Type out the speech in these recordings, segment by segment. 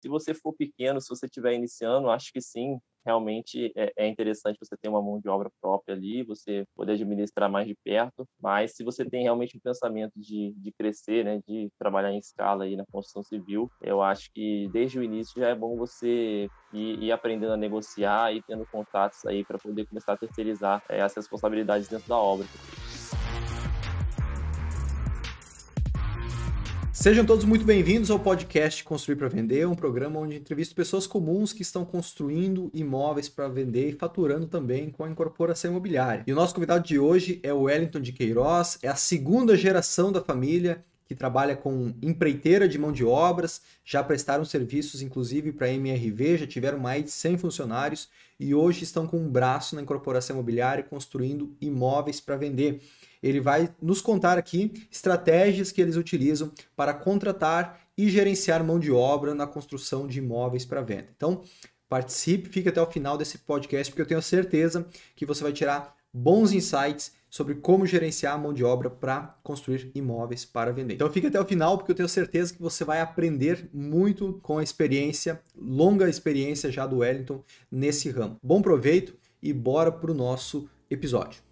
Se você for pequeno, se você estiver iniciando, acho que sim, realmente é, é, interessante você ter uma mão de obra própria ali, você poder administrar mais de perto, mas se você tem realmente um pensamento de, de crescer, né, de trabalhar em escala aí na construção civil, eu acho que desde o início já é bom você ir, ir aprendendo a negociar e tendo contatos aí para poder começar a terceirizar é, as responsabilidades dentro da obra. Sejam todos muito bem-vindos ao podcast Construir para Vender, um programa onde entrevisto pessoas comuns que estão construindo imóveis para vender e faturando também com a incorporação imobiliária. E o nosso convidado de hoje é o Wellington de Queiroz, é a segunda geração da família que trabalha com empreiteira de mão de obras, já prestaram serviços inclusive para a MRV, já tiveram mais de 100 funcionários e hoje estão com um braço na incorporação imobiliária construindo imóveis para vender ele vai nos contar aqui estratégias que eles utilizam para contratar e gerenciar mão de obra na construção de imóveis para venda. Então, participe, fique até o final desse podcast, porque eu tenho certeza que você vai tirar bons insights sobre como gerenciar a mão de obra para construir imóveis para vender. Então fique até o final porque eu tenho certeza que você vai aprender muito com a experiência, longa experiência já do Wellington nesse ramo. Bom proveito e bora para o nosso episódio.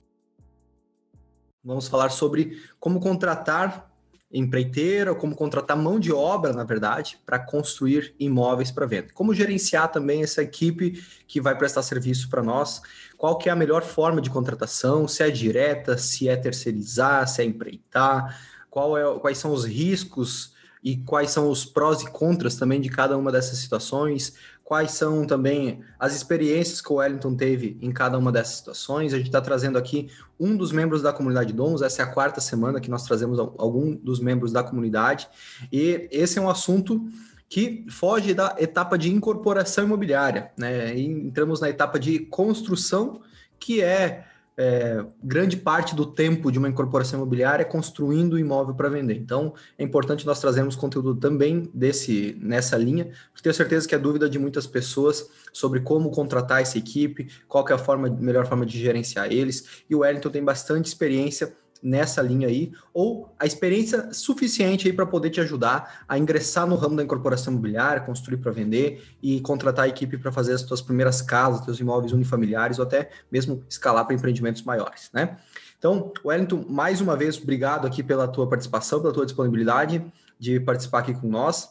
Vamos falar sobre como contratar empreiteira, como contratar mão de obra, na verdade, para construir imóveis para venda. Como gerenciar também essa equipe que vai prestar serviço para nós, qual que é a melhor forma de contratação, se é direta, se é terceirizar, se é empreitar, qual é, quais são os riscos e quais são os prós e contras também de cada uma dessas situações, quais são também as experiências que o Wellington teve em cada uma dessas situações. A gente está trazendo aqui um dos membros da comunidade Domus, essa é a quarta semana que nós trazemos algum dos membros da comunidade, e esse é um assunto que foge da etapa de incorporação imobiliária, né? E entramos na etapa de construção, que é é, grande parte do tempo de uma incorporação imobiliária é construindo o imóvel para vender. Então, é importante nós trazermos conteúdo também desse nessa linha, porque tenho certeza que a dúvida de muitas pessoas sobre como contratar essa equipe, qual é a forma, melhor forma de gerenciar eles, e o Wellington tem bastante experiência nessa linha aí, ou a experiência suficiente aí para poder te ajudar a ingressar no ramo da incorporação imobiliária, construir para vender e contratar a equipe para fazer as tuas primeiras casas, teus imóveis unifamiliares ou até mesmo escalar para empreendimentos maiores, né? Então, Wellington, mais uma vez, obrigado aqui pela tua participação, pela tua disponibilidade de participar aqui com nós.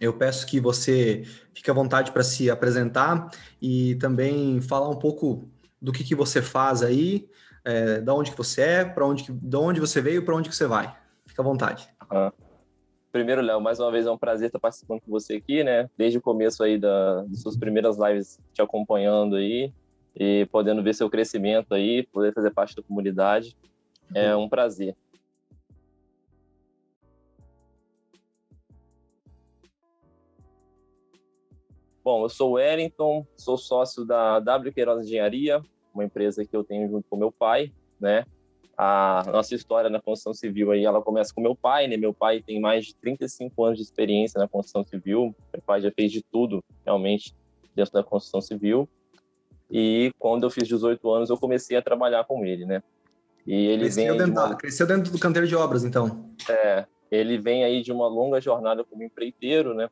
Eu peço que você fique à vontade para se apresentar e também falar um pouco do que, que você faz aí, é, da onde que você é, para onde, de onde você veio, para onde que você vai. Fica à vontade. Uhum. Primeiro, Léo, mais uma vez é um prazer estar participando com você aqui, né? Desde o começo aí da, das suas primeiras lives te acompanhando aí e podendo ver seu crescimento aí, poder fazer parte da comunidade. É uhum. um prazer. Bom, eu sou o Wellington, sou sócio da W Queiroz Engenharia, uma empresa que eu tenho junto com meu pai, né? A nossa história na construção civil aí, ela começa com meu pai, né? Meu pai tem mais de 35 anos de experiência na construção civil. Meu pai já fez de tudo, realmente, dentro da construção civil. E quando eu fiz 18 anos, eu comecei a trabalhar com ele, né? E ele cresceu vem dentro, uma... cresceu dentro do canteiro de obras, então. É, ele vem aí de uma longa jornada como empreiteiro, né?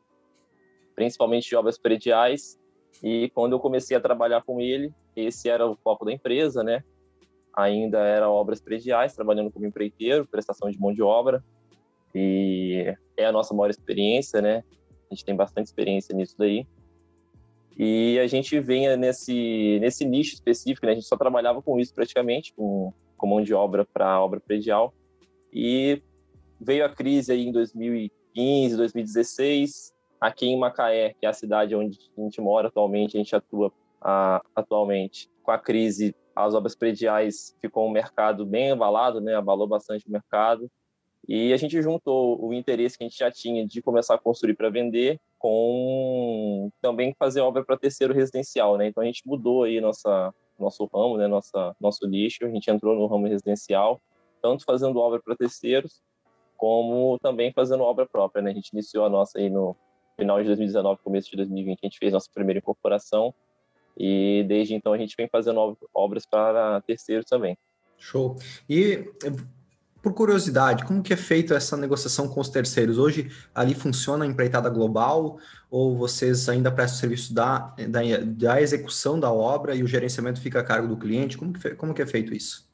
Principalmente de obras prediais. E quando eu comecei a trabalhar com ele, esse era o foco da empresa, né? Ainda era obras prediais, trabalhando como empreiteiro, prestação de mão de obra. E é a nossa maior experiência, né? A gente tem bastante experiência nisso daí. E a gente vem nesse, nesse nicho específico, né? A gente só trabalhava com isso praticamente, com, com mão de obra para obra predial. E veio a crise aí em 2015, 2016. Aqui em Macaé, que é a cidade onde a gente mora atualmente, a gente atua atualmente. Com a crise, as obras prediais ficou um mercado bem abalado, né? abalou bastante o mercado. E a gente juntou o interesse que a gente já tinha de começar a construir para vender com também fazer obra para terceiro residencial, né? Então a gente mudou aí nossa nosso ramo, né? Nossa nosso nicho, a gente entrou no ramo residencial, tanto fazendo obra para terceiros como também fazendo obra própria, né? A gente iniciou a nossa aí no final de 2019, começo de 2020, a gente fez nossa primeira incorporação e desde então a gente vem fazendo obras para terceiros também. Show. E por curiosidade, como que é feita essa negociação com os terceiros? Hoje ali funciona a empreitada global ou vocês ainda prestam serviço da, da, da execução da obra e o gerenciamento fica a cargo do cliente? Como que, como que é feito isso?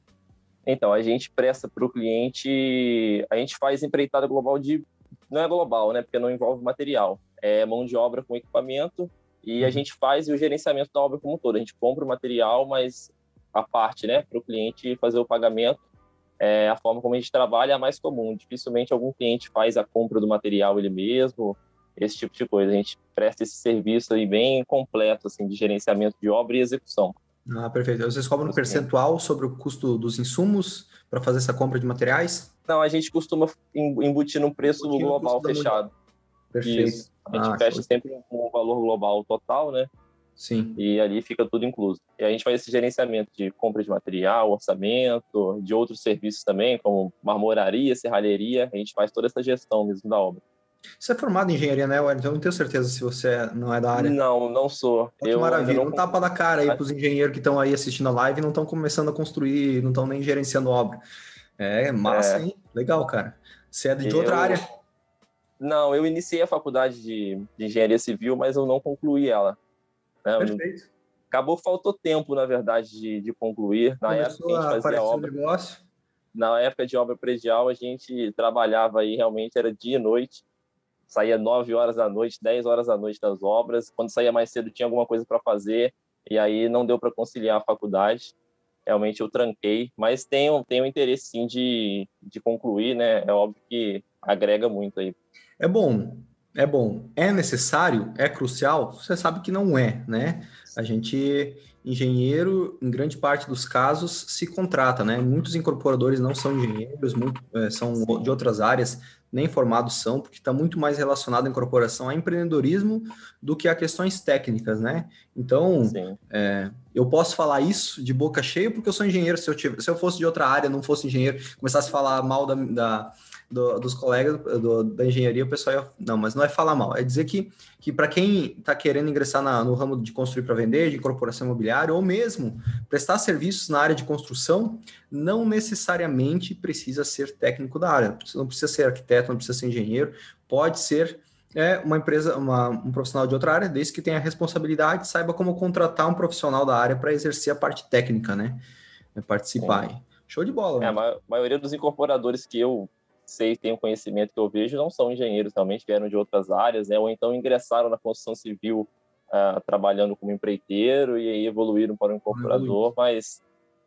Então, a gente presta para o cliente, a gente faz empreitada global de, não é global, né, porque não envolve material, é mão de obra com equipamento e a uhum. gente faz o gerenciamento da obra como um todo. A gente compra o material, mas a parte, né, para o cliente fazer o pagamento, é, a forma como a gente trabalha é a mais comum. Dificilmente algum cliente faz a compra do material ele mesmo, esse tipo de coisa. A gente presta esse serviço aí bem completo, assim, de gerenciamento de obra e execução. Ah, perfeito. Vocês cobram um percentual sobre o custo dos insumos para fazer essa compra de materiais? Não, a gente costuma embutir num preço embutir global fechado. Perfeito. Isso. A gente ah, fecha sempre com um valor global total, né? Sim. E ali fica tudo incluso. E a gente faz esse gerenciamento de compra de material, orçamento, de outros serviços também, como marmoraria, serralheria. A gente faz toda essa gestão mesmo da obra. Você é formado em engenharia, né, Wellington? Eu não tenho certeza se você não é da área. Não, não sou. Que eu maravilha. Não... Um tapa da cara aí para os engenheiros que estão aí assistindo a live e não estão começando a construir, não estão nem gerenciando obra. É massa, é... hein? Legal, cara. Você é de eu... outra área? Não, eu iniciei a faculdade de, de engenharia civil, mas eu não concluí ela. Né? Perfeito. Acabou, faltou tempo, na verdade, de, de concluir. Na Começou época a fazia obra. Negócio. Na época de obra predial, a gente trabalhava aí realmente, era dia e noite. Saía 9 horas da noite, 10 horas da noite das obras. Quando saía mais cedo, tinha alguma coisa para fazer. E aí não deu para conciliar a faculdade. Realmente eu tranquei. Mas tenho, tenho interesse sim de, de concluir, né? É óbvio que agrega muito aí. É bom, é bom, é necessário, é crucial? Você sabe que não é, né? A gente, engenheiro, em grande parte dos casos, se contrata, né? Muitos incorporadores não são engenheiros, muito, é, são de outras áreas, nem formados são, porque está muito mais relacionado a incorporação a empreendedorismo do que a questões técnicas, né? Então, é, eu posso falar isso de boca cheia porque eu sou engenheiro. Se eu, tivesse, se eu fosse de outra área, não fosse engenheiro, começasse a falar mal da, da do, dos colegas do, da engenharia, o pessoal ia, não, mas não é falar mal, é dizer que, que para quem está querendo ingressar na, no ramo de construir para vender, de incorporação imobiliária, ou mesmo prestar serviços na área de construção, não necessariamente precisa ser técnico da área, não precisa ser arquiteto, não precisa ser engenheiro, pode ser é uma empresa, uma, um profissional de outra área, desde que tenha a responsabilidade, saiba como contratar um profissional da área para exercer a parte técnica, né? É participar. Show de bola. É, a maioria dos incorporadores que eu sei, tenho conhecimento que eu vejo, não são engenheiros realmente, vieram de outras áreas, né? Ou então ingressaram na construção civil uh, trabalhando como empreiteiro e aí evoluíram para um incorporador, mas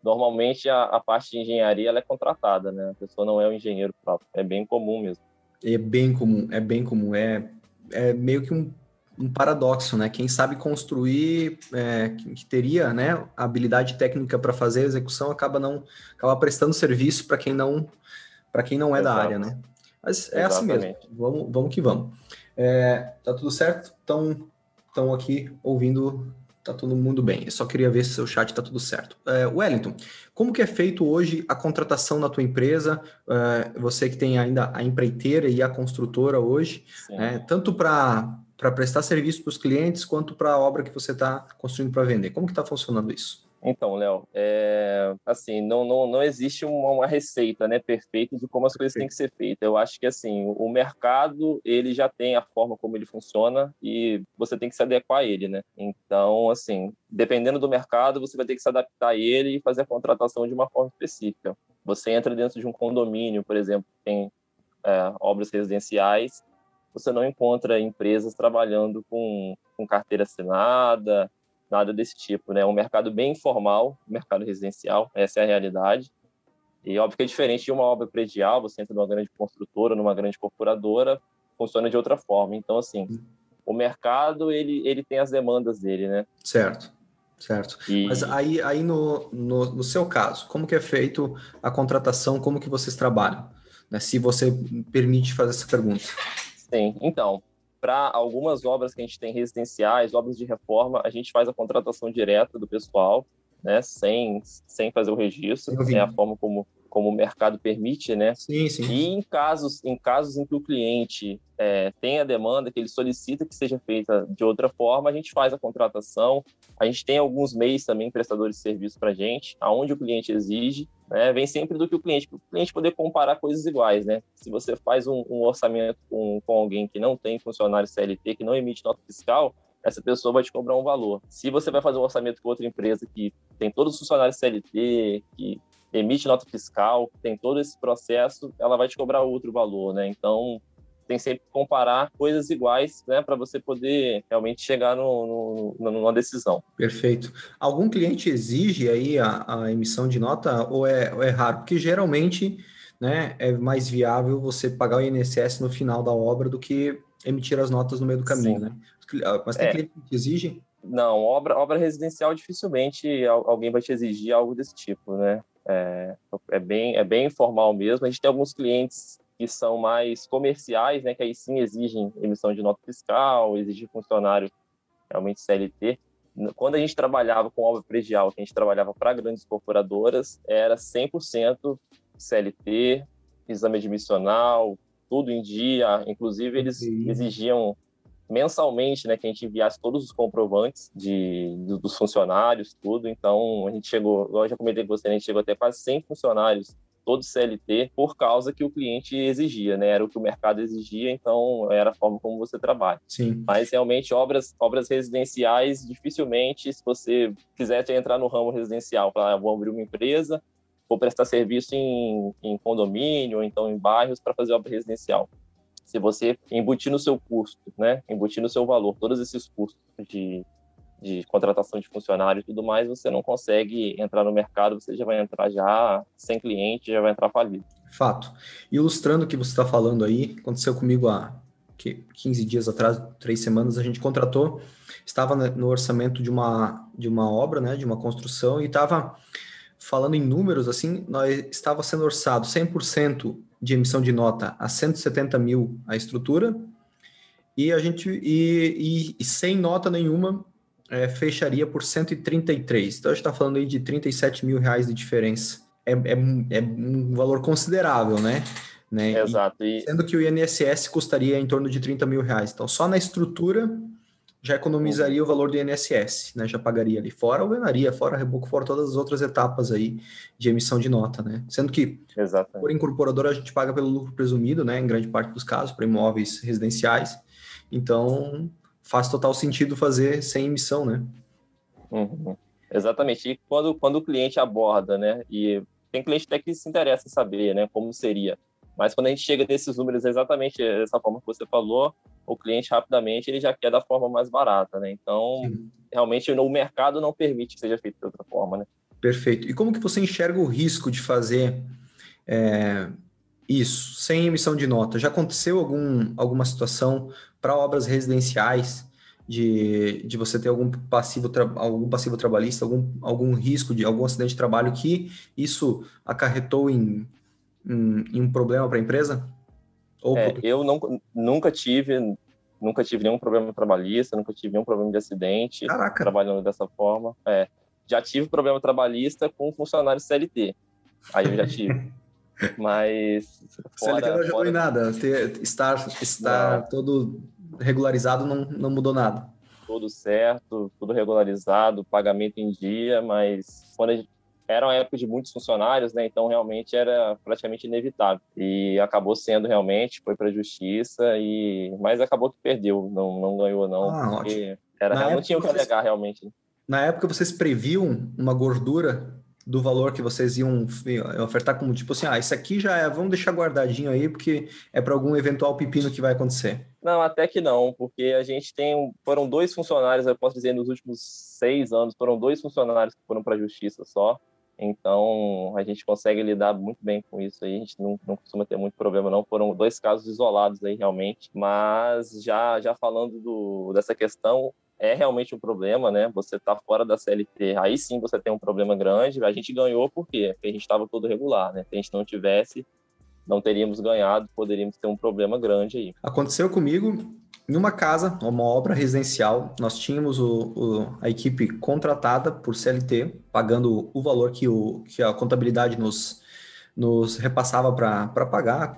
normalmente a, a, parte de engenharia ela é contratada, né? A pessoa não é o engenheiro próprio, é bem comum mesmo. É bem comum, é bem comum, é, é meio que um, um paradoxo, né? Quem sabe construir, é, que teria, né, a habilidade técnica para fazer a execução, acaba não, acaba prestando serviço para quem não para quem não é Exato. da área, né? Mas é Exatamente. assim mesmo. Vamos, vamos que vamos. É, tá tudo certo? Estão estão aqui ouvindo, tá todo mundo bem. Eu só queria ver se seu chat tá tudo certo. É, Wellington, como que é feito hoje a contratação na tua empresa? É, você que tem ainda a empreiteira e a construtora hoje, é, tanto para para prestar serviço para os clientes quanto para a obra que você está construindo para vender. Como que está funcionando isso? Então, Léo, é, assim, não, não, não existe uma, uma, receita né, perfeita de como as coisas têm que ser feitas. Eu acho que, assim, o mercado, ele já tem a forma como ele funciona e você tem que se adequar a ele, né? Então, assim, dependendo do mercado, você vai ter que se adaptar a ele e fazer a contratação de uma forma específica. Você entra dentro de um condomínio, por exemplo, tem é, obras residenciais, você não encontra empresas trabalhando com, com carteira assinada, nada desse tipo, né? É um mercado bem informal, mercado residencial, essa é a realidade. E óbvio que é diferente de uma obra predial, você entra numa grande construtora, numa grande corporadora, funciona de outra forma. Então, assim, o mercado, ele, ele tem as demandas dele, né? Certo, certo. E... Mas aí, aí no, no, no, seu caso, como que é feito a contratação, como que vocês trabalham? Né? Se você permite fazer essa pergunta. Sim, então, para algumas obras que a gente tem residenciais, obras de reforma, a gente faz a contratação direta do pessoal, né, sem, sem fazer o registro, é a forma como, como o mercado permite, né? Sim, sim. E em casos, em casos em que o cliente é, tem a demanda, que ele solicita que seja feita de outra forma, a gente faz a contratação. A gente tem alguns meios também, prestadores de serviço para a gente, aonde o cliente exige, né? Vem sempre do que o cliente, para o cliente poder comparar coisas iguais, né? Se você faz um, um orçamento com, com alguém que não tem funcionário CLT, que não emite nota fiscal, essa pessoa vai te cobrar um valor. Se você vai fazer um orçamento com outra empresa que tem todos os funcionários CLT, que emite nota fiscal, tem todo esse processo, ela vai te cobrar outro valor, né? Então, tem sempre que comparar coisas iguais, né, para você poder realmente chegar no, no, numa decisão. Perfeito. Algum cliente exige aí a, a emissão de nota ou é, ou é raro? Porque geralmente, né, é mais viável você pagar o INSS no final da obra do que emitir as notas no meio do caminho, Sim. né? Mas tem é. cliente que exige? Não, obra, obra residencial dificilmente alguém vai te exigir algo desse tipo, né? É, é, bem, é bem informal mesmo. A gente tem alguns clientes que são mais comerciais, né, que aí sim exigem emissão de nota fiscal, exigem funcionário realmente CLT. Quando a gente trabalhava com obra predial, que a gente trabalhava para grandes corporadoras, era 100% CLT, exame admissional, tudo em dia. Inclusive, eles exigiam mensalmente, né, que a gente enviasse todos os comprovantes de, dos funcionários, tudo. Então, a gente chegou, eu já comentei com você, a gente chegou até quase 100 funcionários todos CLT por causa que o cliente exigia, né? Era o que o mercado exigia, então era a forma como você trabalha. Sim. Mas realmente obras obras residenciais dificilmente, se você quiser entrar no ramo residencial, para vou abrir uma empresa, vou prestar serviço em, em condomínio ou então em bairros para fazer obra residencial se você embutir no seu custo, né, embutir no seu valor todos esses custos de, de contratação de funcionário e tudo mais, você não consegue entrar no mercado, você já vai entrar já sem cliente, já vai entrar falido. Fato. Ilustrando o que você está falando aí, aconteceu comigo há 15 dias atrás, três semanas, a gente contratou, estava no orçamento de uma, de uma obra, né, de uma construção, e estava falando em números, assim, nós estava sendo orçado 100% de emissão de nota a 170 mil a estrutura, e a gente e, e, e sem nota nenhuma é, fecharia por 133. Então a gente está falando aí de 37 mil reais de diferença. É, é, é um valor considerável, né? né? Exato. E, sendo que o INSS custaria em torno de 30 mil reais. Então, só na estrutura já economizaria o valor do INSS, né? Já pagaria ali fora a alvenaria, fora reboco, fora todas as outras etapas aí de emissão de nota, né? Sendo que Exatamente. por incorporadora a gente paga pelo lucro presumido, né? Em grande parte dos casos, para imóveis residenciais. Então faz total sentido fazer sem emissão, né? Uhum. Exatamente. E quando, quando o cliente aborda, né? E tem cliente até que se interessa em saber, né? Como seria. Mas quando a gente chega nesses números exatamente dessa forma que você falou, o cliente rapidamente ele já quer da forma mais barata, né? Então, Sim. realmente o mercado não permite que seja feito de outra forma, né? Perfeito. E como que você enxerga o risco de fazer é, isso sem emissão de nota? Já aconteceu algum, alguma situação para obras residenciais de, de você ter algum passivo, algum passivo trabalhista, algum, algum risco de algum acidente de trabalho que isso acarretou em, em, um problema para a empresa? Ou... É, eu não, nunca tive nunca tive nenhum problema trabalhista, nunca tive nenhum problema de acidente Caraca. trabalhando dessa forma. É, já tive problema trabalhista com funcionário CLT. Aí eu já tive. Mas. Fora, CLT não ajudou fora... em nada. Estar estar todo regularizado não, não mudou nada. Tudo certo, tudo regularizado, pagamento em dia, mas quando a gente, era uma época de muitos funcionários, né? Então realmente era praticamente inevitável e acabou sendo realmente foi para a justiça e mas acabou que perdeu, não não ganhou não, ah, porque era não tinha o que alegar realmente. Né? Na época vocês previam uma gordura do valor que vocês iam ofertar como tipo assim, ah, isso aqui já é, vamos deixar guardadinho aí porque é para algum eventual pepino que vai acontecer. Não, até que não, porque a gente tem, foram dois funcionários, eu posso dizer, nos últimos seis anos, foram dois funcionários que foram para a justiça só. Então, a gente consegue lidar muito bem com isso aí, a gente não, não costuma ter muito problema não, foram dois casos isolados aí realmente, mas já, já falando do, dessa questão, é realmente um problema, né? Você tá fora da CLT, aí sim você tem um problema grande. A gente ganhou por quê? Porque a gente estava todo regular, né? Se a gente não tivesse, não teríamos ganhado, poderíamos ter um problema grande aí. Aconteceu comigo em uma casa, uma obra residencial, nós tínhamos o, o, a equipe contratada por CLT, pagando o valor que, o, que a contabilidade nos, nos repassava para pagar,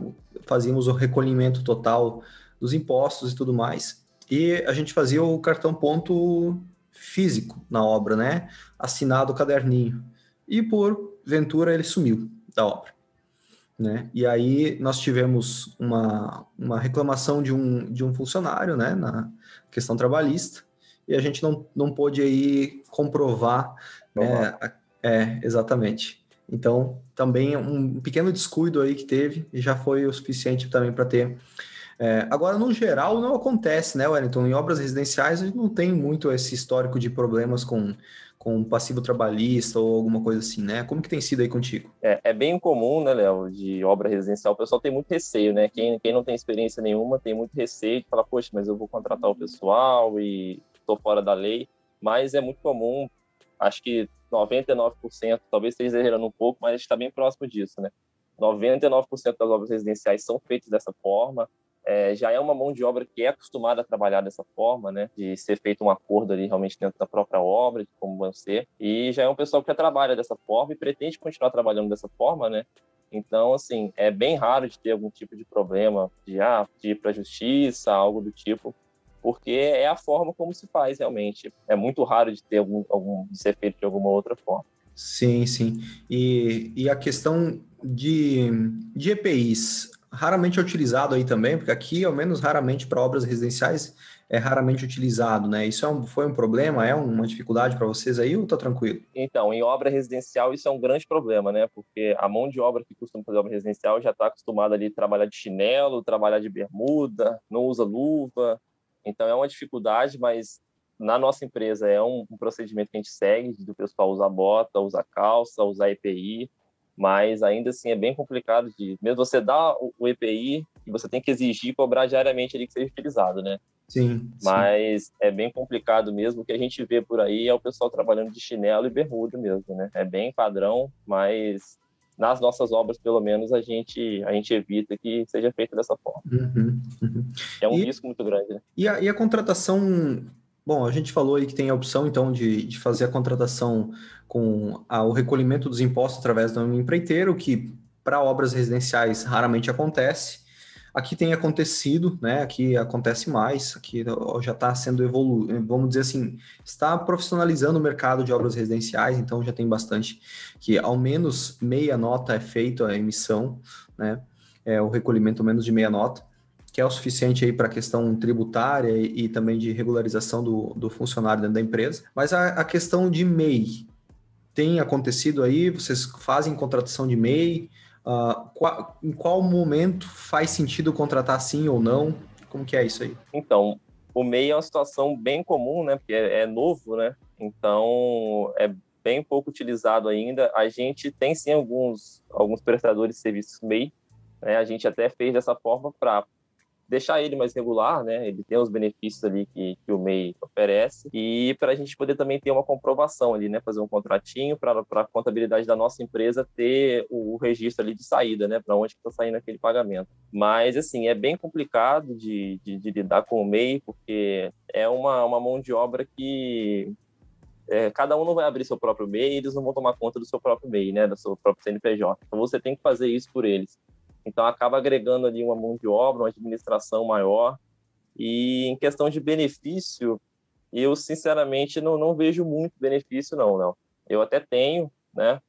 fazíamos o recolhimento total dos impostos e tudo mais. E a gente fazia o cartão ponto físico na obra, né? Assinado o caderninho. E por ventura ele sumiu da obra. Né? E aí nós tivemos uma, uma reclamação de um, de um funcionário né, na questão trabalhista, e a gente não, não pôde aí comprovar. Né, é, exatamente. Então, também um pequeno descuido aí que teve e já foi o suficiente também para ter. É, agora, no geral, não acontece, né, Wellington? Em obras residenciais, a gente não tem muito esse histórico de problemas com, com passivo trabalhista ou alguma coisa assim, né? Como que tem sido aí contigo? É, é bem comum, né, Léo, de obra residencial, o pessoal tem muito receio, né? Quem, quem não tem experiência nenhuma tem muito receio de falar, poxa, mas eu vou contratar o pessoal e estou fora da lei. Mas é muito comum, acho que 99%, talvez esteja exagerando um pouco, mas está bem próximo disso, né? 99% das obras residenciais são feitas dessa forma. É, já é uma mão de obra que é acostumada a trabalhar dessa forma, né? De ser feito um acordo ali realmente dentro da própria obra, de como vão ser. E já é um pessoal que já trabalha dessa forma e pretende continuar trabalhando dessa forma, né? Então, assim, é bem raro de ter algum tipo de problema de, ah, ir para a justiça, algo do tipo porque é a forma como se faz realmente. É muito raro de ter algum, algum de ser feito de alguma outra forma. Sim, sim. E, e a questão de, de EPIs, raramente é utilizado aí também, porque aqui, ao menos raramente para obras residenciais, é raramente utilizado, né? Isso é um, foi um problema, é uma dificuldade para vocês aí ou tá tranquilo? Então, em obra residencial isso é um grande problema, né? Porque a mão de obra que costuma fazer obra residencial já está acostumada ali a trabalhar de chinelo, trabalhar de bermuda, não usa luva, então é uma dificuldade, mas na nossa empresa é um, um procedimento que a gente segue, do pessoal usar bota, usar calça, usar EPI, mas ainda assim é bem complicado de, mesmo você dá o, EPI e você tem que exigir cobrar diariamente ali que seja utilizado, né? Sim. Mas sim. é bem complicado mesmo. O que a gente vê por aí é o pessoal trabalhando de chinelo e bermuda mesmo, né? É bem padrão, mas nas nossas obras, pelo menos, a gente, a gente evita que seja feito dessa forma. Uhum, uhum. É um e, risco muito grande. Né? E, a, e a contratação Bom, a gente falou aí que tem a opção, então, de, de fazer a contratação com a, o recolhimento dos impostos através do empreiteiro, que para obras residenciais raramente acontece. Aqui tem acontecido, né? Aqui acontece mais, aqui já está sendo evolu, vamos dizer assim, está profissionalizando o mercado de obras residenciais, então já tem bastante que ao menos meia nota é feito a emissão, né? É o recolhimento menos de meia nota, que é o suficiente aí para a questão tributária e, e, também de regularização do, do funcionário dentro da empresa. Mas a, a questão de MEI tem acontecido aí? Vocês fazem contratação de MEI? Uh, qual, em qual momento faz sentido contratar sim ou não? Como que é isso aí? Então, o MEI é uma situação bem comum, né? Porque é, é novo, né? Então, é bem pouco utilizado ainda. A gente tem sim alguns, alguns prestadores de serviços MEI, né? A gente até fez dessa forma para deixar ele mais regular, né? Ele tem os benefícios ali que, que o MEI oferece e para a gente poder também ter uma comprovação ali, né? Fazer um contratinho para a contabilidade da nossa empresa ter o, registro ali de saída, né? Para onde está saindo aquele pagamento. Mas, assim, é bem complicado de, de, de, lidar com o MEI porque é uma, uma mão de obra que é, cada um não vai abrir seu próprio MEI, eles não vão tomar conta do seu próprio MEI, né? Do seu próprio CNPJ. Então, você tem que fazer isso por eles. Então, acaba agregando ali uma mão de obra, uma administração maior. E em questão de benefício, eu sinceramente não, não vejo muito benefício, não, não. Eu até tenho, né?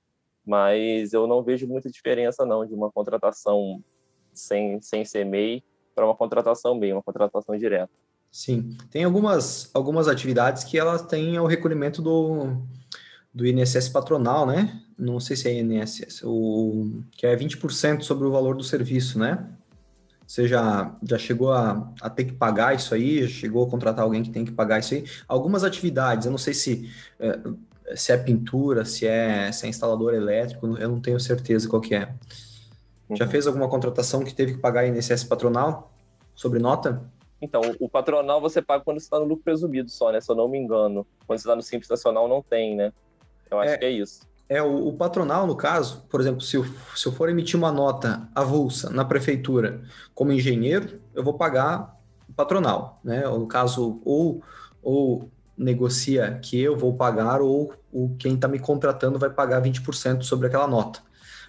Mas eu não vejo muita diferença, não, de uma contratação sem, sem ser MEI para uma contratação MEI, uma contratação direta. Sim, tem algumas, algumas atividades que elas têm o recolhimento do, do INSS patronal, né? Não sei se é INSS, o, que é 20% sobre o valor do serviço, né? Você já, já chegou a, a ter que pagar isso aí? Já chegou a contratar alguém que tem que pagar isso aí? Algumas atividades, eu não sei se é, se é pintura, se é, se é instalador elétrico, eu não tenho certeza qual que é. Uhum. Já fez alguma contratação que teve que pagar INSS patronal sobre nota? Então, o patronal você paga quando você está no lucro presumido só, né? Se eu não me engano. Quando você está no Simples Nacional, não tem, né? Eu acho é, que é isso. É, o, o, patronal, no caso, por exemplo, se eu, se eu for emitir uma nota avulsa na prefeitura como engenheiro, eu vou pagar o patronal, né? Ou, no caso, ou, ou negocia que eu vou pagar, ou o, quem está me contratando vai pagar 20% sobre aquela nota.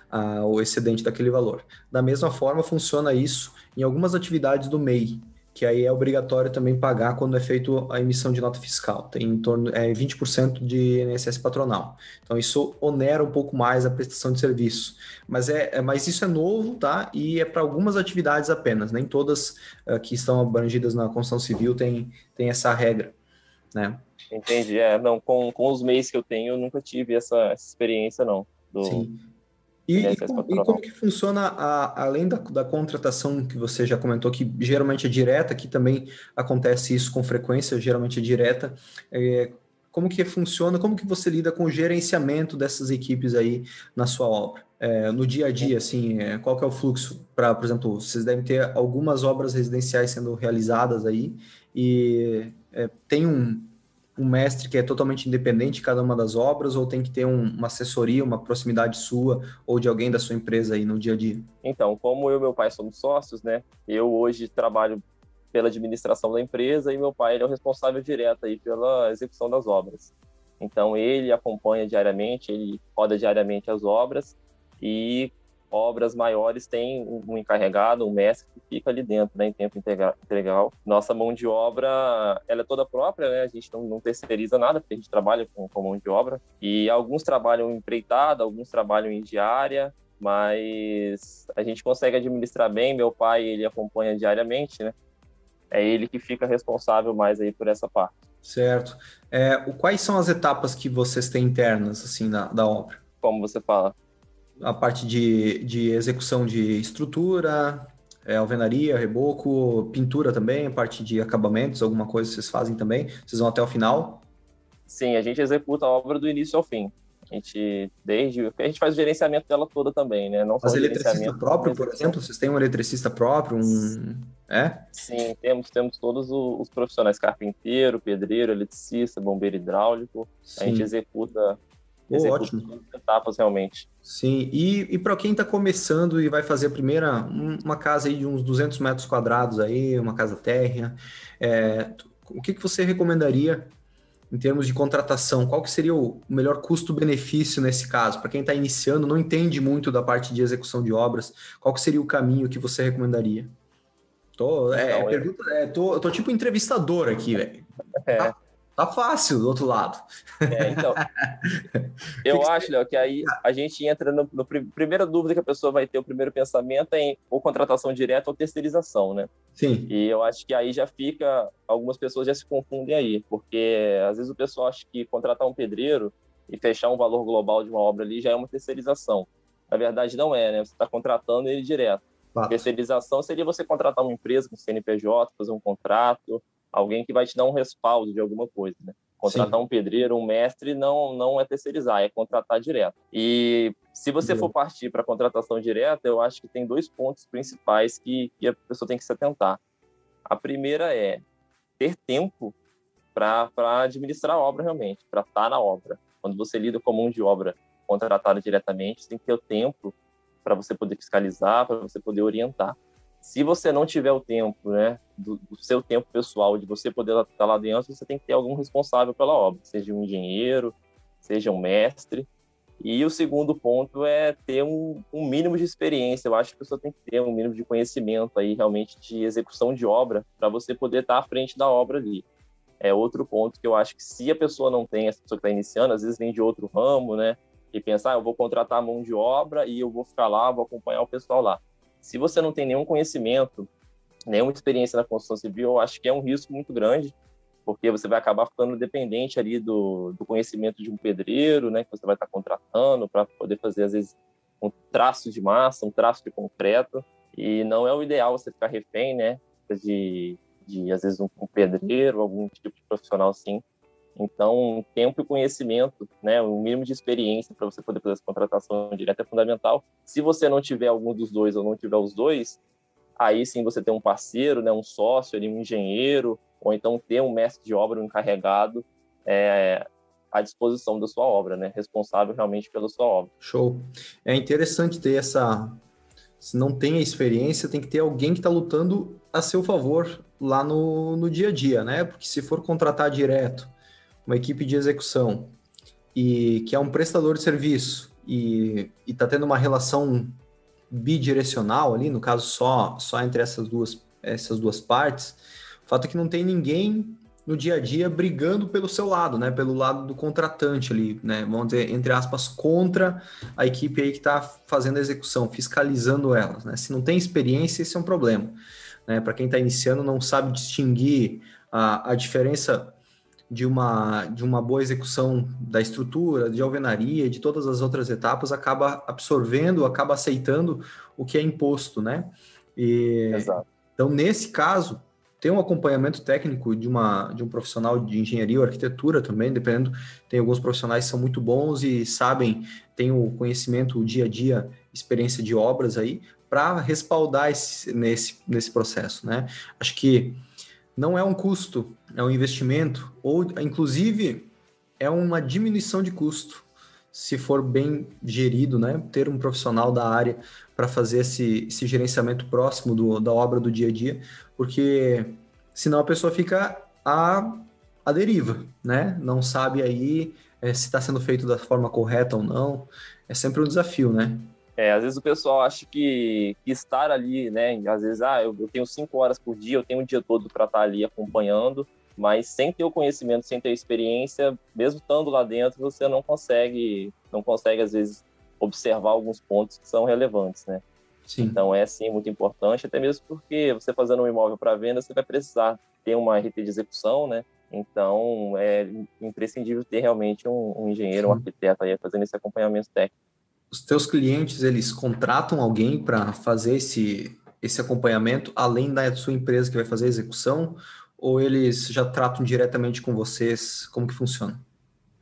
a, o excedente daquele valor. Da mesma forma, funciona isso em algumas atividades do MEI, que aí é obrigatório também pagar quando é feito a emissão de nota fiscal. Tem em torno é 20% de INSS patronal. Então isso onera um pouco mais a prestação de serviço. Mas é, é mas isso é novo, tá? E é para algumas atividades apenas. Nem todas uh, que estão abrangidas na construção civil têm tem essa regra, né? Entendi. É, não, com, com os meses que eu tenho, eu nunca tive essa, essa experiência, não. Do... Sim. E, e, como, e, como, que funciona, a, além da, da, contratação que você já comentou, que geralmente é direta, que também acontece isso com frequência, geralmente é direta, é, como que funciona, como que você lida com o gerenciamento dessas equipes aí na sua obra? É, no dia a dia, assim, é, qual que é o fluxo para, por exemplo, vocês devem ter algumas obras residenciais sendo realizadas aí e é, tem um, um mestre que é totalmente independente de cada uma das obras ou tem que ter um, uma assessoria, uma proximidade sua ou de alguém da sua empresa aí no dia a dia? Então, como eu e meu pai somos sócios, né? Eu hoje trabalho pela administração da empresa e meu pai é o responsável direto aí pela execução das obras. Então ele acompanha diariamente, ele roda diariamente as obras e obras maiores tem um encarregado, um mestre que fica ali dentro, né, em tempo integral. Nossa mão de obra, ela é toda própria, né? A gente não, não terceiriza nada, porque a gente trabalha com, com mão de obra. E alguns trabalham empreitada, alguns trabalham em diária, mas a gente consegue administrar bem. Meu pai, ele acompanha diariamente, né? É ele que fica responsável mais aí por essa parte. Certo. É, quais são as etapas que vocês têm internas, assim, da, da obra? Como você fala? A parte de, de execução de estrutura, é, alvenaria, reboco, pintura também, a parte de acabamentos, alguma coisa vocês fazem também? Vocês vão até o final? Sim, a gente executa a obra do início ao fim. A gente, desde. A gente faz o gerenciamento dela toda também, né? Não Mas eletricista próprio, por exemplo? Vocês têm um eletricista próprio? Um... É? Sim, temos, temos todos os profissionais: carpinteiro, pedreiro, eletricista, bombeiro hidráulico. Sim. A gente executa Oh, ótimo. etapas realmente. Sim, e, e para quem está começando e vai fazer a primeira, uma casa aí de uns 200 metros quadrados aí, uma casa térrea, é, o que, que você recomendaria em termos de contratação? Qual que seria o melhor custo-benefício nesse caso? Para quem está iniciando, não entende muito da parte de execução de obras, qual que seria o caminho que você recomendaria? Tô, é, então, pergunta, é, tô, tô tipo entrevistador aqui, velho. É. Tá Tá fácil do outro lado. É, então. eu acho, Léo, que aí a gente entra no, no primeira dúvida que a pessoa vai ter, o primeiro pensamento é em ou contratação direta ou terceirização, né? Sim. E eu acho que aí já fica, algumas pessoas já se confundem aí, porque às vezes o pessoal acha que contratar um pedreiro e fechar um valor global de uma obra ali já é uma terceirização. Na verdade, não é, né? Você está contratando ele direto. Claro. Terceirização seria você contratar uma empresa com CNPJ, fazer um contrato, alguém que vai te dar um respaldo de alguma coisa, né? Contratar Sim. um pedreiro, um mestre, não, não é terceirizar, é contratar direto. E se você for partir para contratação direta, eu acho que tem dois pontos principais que, que a pessoa tem que se atentar. A primeira é ter tempo para administrar a obra realmente, para estar tá na obra. Quando você lida com mão de obra contratada diretamente, você tem que ter o tempo para você poder fiscalizar, para você poder orientar. Se você não tiver o tempo, né, do, do, seu tempo pessoal, de você poder estar lá dentro, você tem que ter algum responsável pela obra, seja um engenheiro, seja um mestre. E o segundo ponto é ter um, um, mínimo de experiência. Eu acho que a pessoa tem que ter um mínimo de conhecimento aí, realmente, de execução de obra, para você poder estar à frente da obra ali. É outro ponto que eu acho que se a pessoa não tem, essa pessoa que está iniciando, às vezes vem de outro ramo, né? E pensar, ah, eu vou contratar mão de obra e eu vou ficar lá, vou acompanhar o pessoal lá. Se você não tem nenhum conhecimento, nenhuma experiência na construção civil, eu acho que é um risco muito grande, porque você vai acabar ficando dependente ali do, do conhecimento de um pedreiro, né, que você vai estar contratando para poder fazer, às vezes, um traço de massa, um traço de concreto, e não é o ideal você ficar refém, né, de, de às vezes, um, um pedreiro, algum tipo de profissional assim, então, tempo e conhecimento, né, o mínimo de experiência para você poder fazer essa contratação direta é fundamental. Se você não tiver algum dos dois ou não tiver os dois, aí sim você tem um parceiro, né, um sócio, ali, um engenheiro, ou então ter um mestre de obra, um encarregado é, à disposição da sua obra, né, responsável realmente pela sua obra. Show. É interessante ter essa. Se não tem a experiência, tem que ter alguém que está lutando a seu favor lá no, no dia a dia, né? Porque se for contratar direto uma equipe de execução e que é um prestador de serviço e está tendo uma relação bidirecional ali, no caso só, só entre essas duas, essas duas partes, o fato é que não tem ninguém no dia a dia brigando pelo seu lado, né? Pelo lado do contratante ali, né? Vamos dizer, entre aspas, contra a equipe aí que está fazendo a execução, fiscalizando elas, né? Se não tem experiência, esse é um problema. Né? Para quem está iniciando, não sabe distinguir a, a diferença de uma, de uma boa execução da estrutura, de alvenaria, de todas as outras etapas, acaba absorvendo, acaba aceitando o que é imposto, né? E, Exato. Então, nesse caso, tem um acompanhamento técnico de, uma, de um profissional de engenharia ou arquitetura também, dependendo, tem alguns profissionais que são muito bons e sabem, têm o conhecimento, o dia a dia, experiência de obras aí, para respaldar esse, nesse, nesse processo, né? Acho que não é um custo, é um investimento, ou inclusive é uma diminuição de custo, se for bem gerido, né? Ter um profissional da área para fazer esse, esse gerenciamento próximo do, da obra do dia a dia, porque senão a pessoa fica a, a deriva, né? Não sabe aí é, se está sendo feito da forma correta ou não. É sempre um desafio, né? É, às vezes o pessoal acha que, que estar ali, né? Às vezes, ah, eu, eu tenho cinco horas por dia, eu tenho o dia todo para estar ali acompanhando, mas sem ter o conhecimento, sem ter a experiência, mesmo estando lá dentro, você não consegue, não consegue às vezes observar alguns pontos que são relevantes, né? Sim. Então é sim muito importante, até mesmo porque você fazendo um imóvel para venda, você vai precisar ter uma RT de execução, né? Então é imprescindível ter realmente um, um engenheiro, sim. um arquiteto aí fazendo esse acompanhamento técnico os teus clientes eles contratam alguém para fazer esse, esse acompanhamento além da sua empresa que vai fazer a execução ou eles já tratam diretamente com vocês? Como que funciona?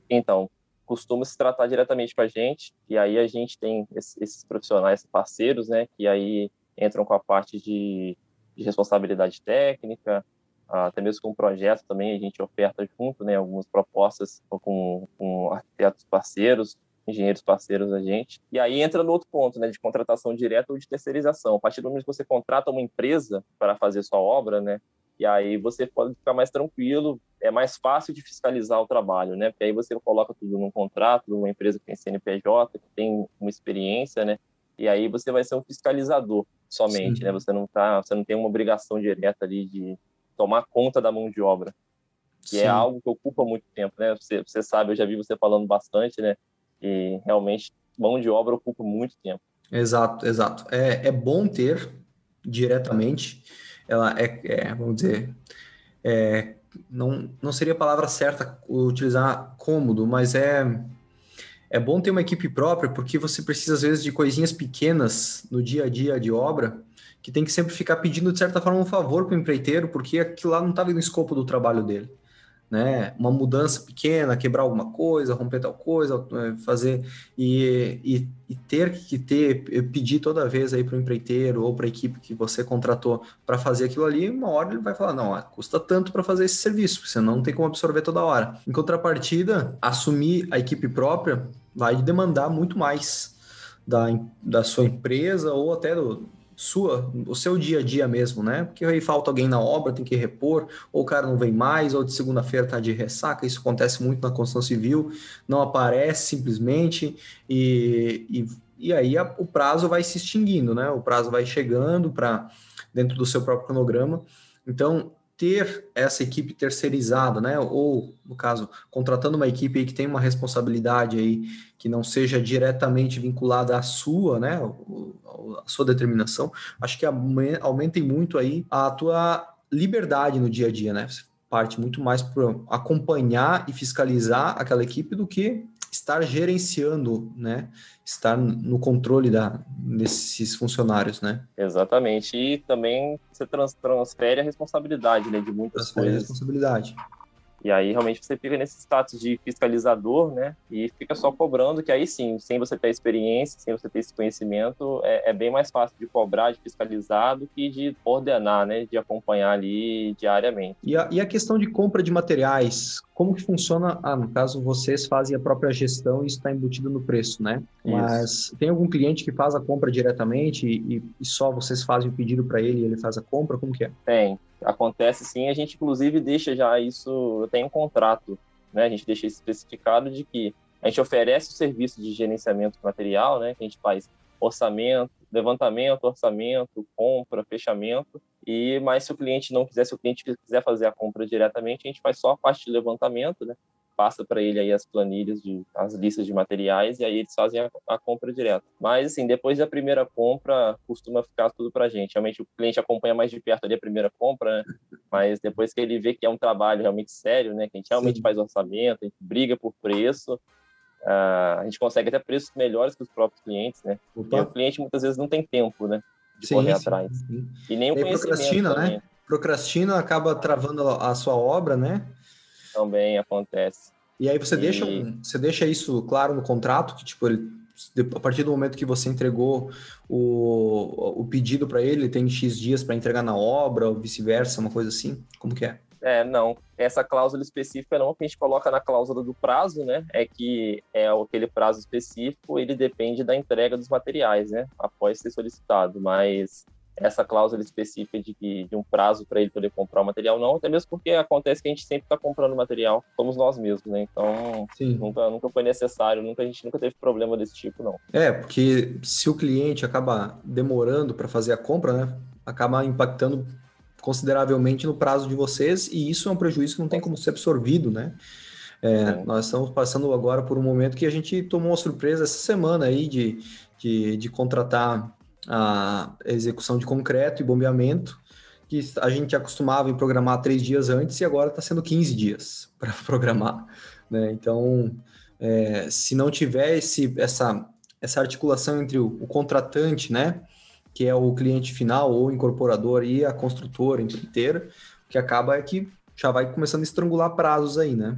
Então, costuma se tratar diretamente com a gente e aí a gente tem esses profissionais parceiros, né, que aí entram com a parte de, de responsabilidade técnica, até mesmo com o projeto também a gente oferta junto, né, algumas propostas com, com arquitetos parceiros engenheiros parceiros da gente. E aí entra no outro ponto, né, de contratação direta ou de terceirização. A partir do momento que você contrata uma empresa para fazer sua obra, né, e aí você pode ficar mais tranquilo, é mais fácil de fiscalizar o trabalho, né, porque aí você coloca tudo num contrato, numa empresa que tem CNPJ, que tem uma experiência, né, e aí você vai ser um fiscalizador somente, Sim. né, você não tá, você não tem uma obrigação direta ali de tomar conta da mão de obra, que é Sim. é algo que ocupa muito tempo, né, você, você sabe, eu já vi você falando bastante, né, e realmente mão de obra ocupa muito tempo. Exato, exato. É, é bom ter diretamente, ela é, é vamos dizer, é, não, não seria a palavra certa utilizar cômodo, mas é, é bom ter uma equipe própria, porque você precisa, às vezes, de coisinhas pequenas no dia a dia de obra, que tem que sempre ficar pedindo, de certa forma, um favor para o empreiteiro, porque aquilo lá não estava no escopo do trabalho dele né? Uma mudança pequena, quebrar alguma coisa, romper tal coisa, é, fazer e, e, e ter que ter, pedir toda vez aí para o empreiteiro ou para a equipe que você contratou para fazer aquilo ali, uma hora ele vai falar, não, custa tanto para fazer esse serviço, você não tem como absorver toda hora. Em contrapartida, assumir a equipe própria vai demandar muito mais da, da sua empresa ou até do, sua, o seu dia a dia mesmo, né? Porque aí falta alguém na obra, tem que repor, ou o cara não vem mais, ou de segunda-feira tá de ressaca, isso acontece muito na construção civil, não aparece simplesmente, e, e, e aí a, o prazo vai se extinguindo, né? O prazo vai chegando para dentro do seu próprio cronograma. Então, ter essa equipe terceirizada, né? Ou, no caso, contratando uma equipe aí que tem uma responsabilidade aí que não seja diretamente vinculada à sua, né? A sua determinação, acho que aumentem muito aí a tua liberdade no dia a dia, né? Você parte muito mais para acompanhar e fiscalizar aquela equipe do que estar gerenciando, né? Estar no controle da, desses funcionários, né? Exatamente. E também você trans, transfere a responsabilidade, né? De muitas transfere coisas. A responsabilidade. E aí realmente você fica nesse status de fiscalizador, né? E fica só cobrando, que aí sim, sem você ter experiência, sem você ter esse conhecimento, é, é, bem mais fácil de cobrar, de fiscalizar, do que de ordenar, né? De acompanhar ali diariamente. E a, e a questão de compra de materiais, como que funciona? Ah, no caso, vocês fazem a própria gestão e isso está embutido no preço, né? Isso. Mas tem algum cliente que faz a compra diretamente e, e só vocês fazem o pedido para ele e ele faz a compra? Como que é? Tem acontece sim, a gente inclusive deixa já isso, tem um contrato, né? A gente deixa especificado de que A gente oferece o serviço de gerenciamento material, né? Que a gente faz orçamento, levantamento, orçamento, compra, fechamento. E mas se o cliente não quiser, se o cliente quiser fazer a compra diretamente, a gente faz só a parte de levantamento, né? Passa para ele aí as planilhas de as listas de materiais e aí eles fazem a, a compra direto. Mas assim, depois da primeira compra, costuma ficar tudo para a gente. Realmente o cliente acompanha mais de perto ali a primeira compra, né? Mas depois que ele vê que é um trabalho realmente sério, né? Que a gente realmente Sim. faz orçamento, a gente briga por preço, Uh, a gente consegue até preços melhores que os próprios clientes, né? Porque o cliente muitas vezes não tem tempo, né? De sim, correr atrás. Sim. E nem o e procrastina, né? também. né? Procrastina, acaba travando a sua obra, né? Também acontece. E aí você, e... Deixa, você deixa isso claro no contrato, que tipo, ele, a partir do momento que você entregou o, o pedido para ele, tem X dias para entregar na obra, ou vice-versa, uma coisa assim? Como que é? É, não. Essa cláusula específica não, que a gente coloca na cláusula do prazo, né? É que é aquele prazo específico, ele depende da entrega dos materiais, né? Após ser solicitado. Mas essa cláusula específica de, que, de um prazo para ele poder comprar o material, não, até mesmo porque acontece que a gente sempre está comprando material, somos nós mesmos, né? Então, nunca, nunca foi necessário, nunca, a gente nunca teve problema desse tipo, não. É, porque se o cliente acaba demorando para fazer a compra, né? Acaba impactando consideravelmente no prazo de vocês, e isso é um prejuízo que não tem como ser absorvido, né? É, nós estamos passando agora por um momento que a gente tomou uma surpresa essa semana aí de, de, de contratar a execução de concreto e bombeamento, que a gente acostumava em programar três dias antes e agora está sendo 15 dias para programar. Né? Então, é, se não tiver esse, essa, essa articulação entre o, o contratante, né? que é o cliente final ou incorporador e a construtora inteira, o que acaba é que já vai começando a estrangular prazos aí, né?